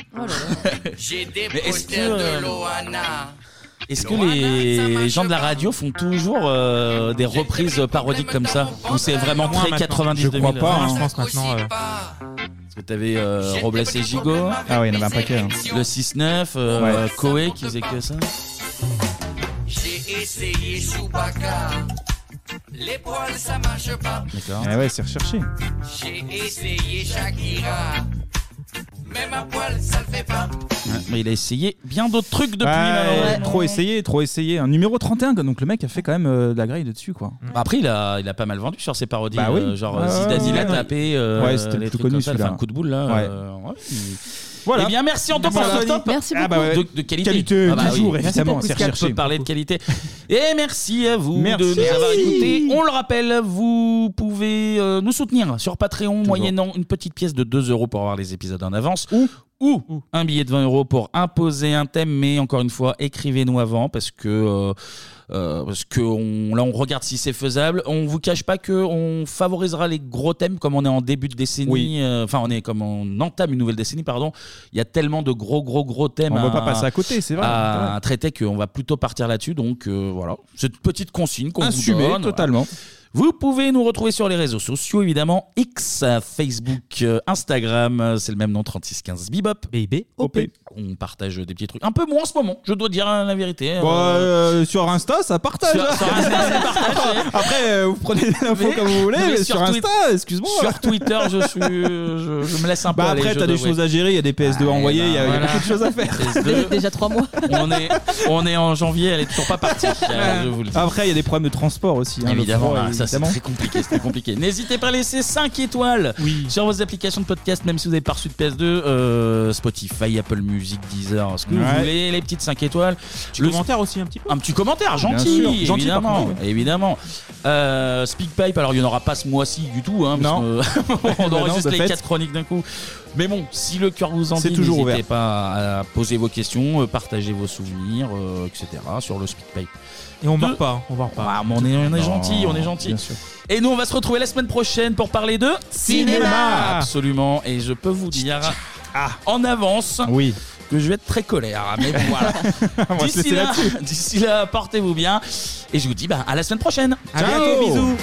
J'ai des Mais est-ce posters que, euh, de Loana. Est-ce que les gens de la radio font toujours euh, des reprises parodiques comme ça Ou c'est vraiment très maintenant. 90 Je crois 2000, pas, hein. Je pense maintenant. euh, Parce que t'avais euh, Robles et Gigot, Ah oui, il y en avait un paquet. hein. le 6-9, euh, Ouais. Koé qui faisait que ça. J'ai essayé Chewbacca. Les poils ça marche pas. D'accord. Eh ouais, c'est recherché. J'ai essayé Shakira. Même à poil ça le fait pas. Ouais, mais il a essayé bien d'autres trucs depuis. Malheureusement. trop essayé, trop essayé. Un numéro 31, quoi. donc le mec a fait quand même euh, de la grille dessus, quoi. Bah Après, il a, il a pas mal vendu sur ses parodies. Bah oui. euh, genre Ouais, Zidane, ouais, il a ouais. tapé. euh, Ouais, c'était le les plus trucs connu, comme ça, il a fait celui-là. un coup de boule là. Ouais. euh, ouais, il- Voilà. Eh bien, merci en tout Voilà. pour ce top. Merci Ah beaucoup. bah ouais. De, de qualité. Qualité, Ah bah toujours, oui. évidemment, Merci c'est Pascal, recherché. peut parler de qualité. Et merci à vous Merci. de nous avoir écoutés. On le rappelle, vous pouvez euh, nous soutenir sur Patreon moyennant une petite pièce de 2 euros pour avoir les épisodes en avance. Ou ou un billet de 20 euros pour imposer un thème, mais encore une fois, écrivez-nous avant parce que euh, euh, parce que on, là on regarde si c'est faisable. On vous cache pas que on favorisera les gros thèmes comme on est en début de décennie. Oui. euh, Enfin, on est comme on entame une nouvelle décennie, pardon. Il y a tellement de gros gros gros thèmes. On va à- pas passer à côté, c'est vrai. à Ouais. traiter qu'on va plutôt partir là-dessus. Donc euh, voilà, cette petite consigne qu'on vous Assumé donne. totalement. Voilà. Vous pouvez nous retrouver sur les réseaux sociaux, évidemment, X, Facebook, euh, Instagram, euh, c'est le même nom, 3615 Bebop. BIB, OP. On partage des petits trucs. Un peu moins en ce moment, je dois dire hein, la vérité. Bon, Euh, euh, sur Insta, ça partage. sur, hein. sur Insta, c'est partagé. Après, euh, vous prenez l'info Mais- comme vous voulez, mais mais, sur sur, Twi- Insta, excuse-moi. Sur Twitter, je, suis, je, je me laisse un peu Bah aller, après, t'as des choses à gérer, il y a des PS2 à envoyer, il y, a- il y a voilà. beaucoup de choses à faire. PS2, Déjà trois mois. on, est, on est en janvier, elle est toujours pas partie. euh, je vous le dis. Après, il y a des problèmes de transport aussi. hein, Évidemment, l'autre fois, ah, ça c'est évidemment. très compliqué, c'est compliqué. N'hésitez pas à laisser 5 étoiles sur vos applications de podcast, même si vous n'avez pas reçu de PS2, euh, Spotify, Apple Music, Deezer, ce que vous voulez, les petites 5 étoiles. Petit Le- commentaire aussi un petit peu. Un petit commentaire, gentil, sûr, gentil, évidemment. Euh, Speakpipe, alors il n'y en aura pas ce mois-ci du tout, hein, parce Non. que on enregistre les fait. 4 chroniques d'un coup. Mais bon, si le cœur vous en C'est dit, n'hésitez pas à poser vos questions, euh, partager vos souvenirs, euh, etc. sur le Speakpipe. Et on Deux. meurt pas, on meurt pas. Ah, mais on est, on est Non, gentil, on est gentil. bien sûr. Et nous, on va se retrouver la semaine prochaine pour parler de Cinéma. Absolument. Et je peux vous dire en avance Oui. que je vais être très colère. Mais voilà. On va se D'ici laisser là, là-dessus. d'ici là, portez-vous bien. Et je vous dis bah, à la semaine prochaine. À Ciao. bientôt, bisous.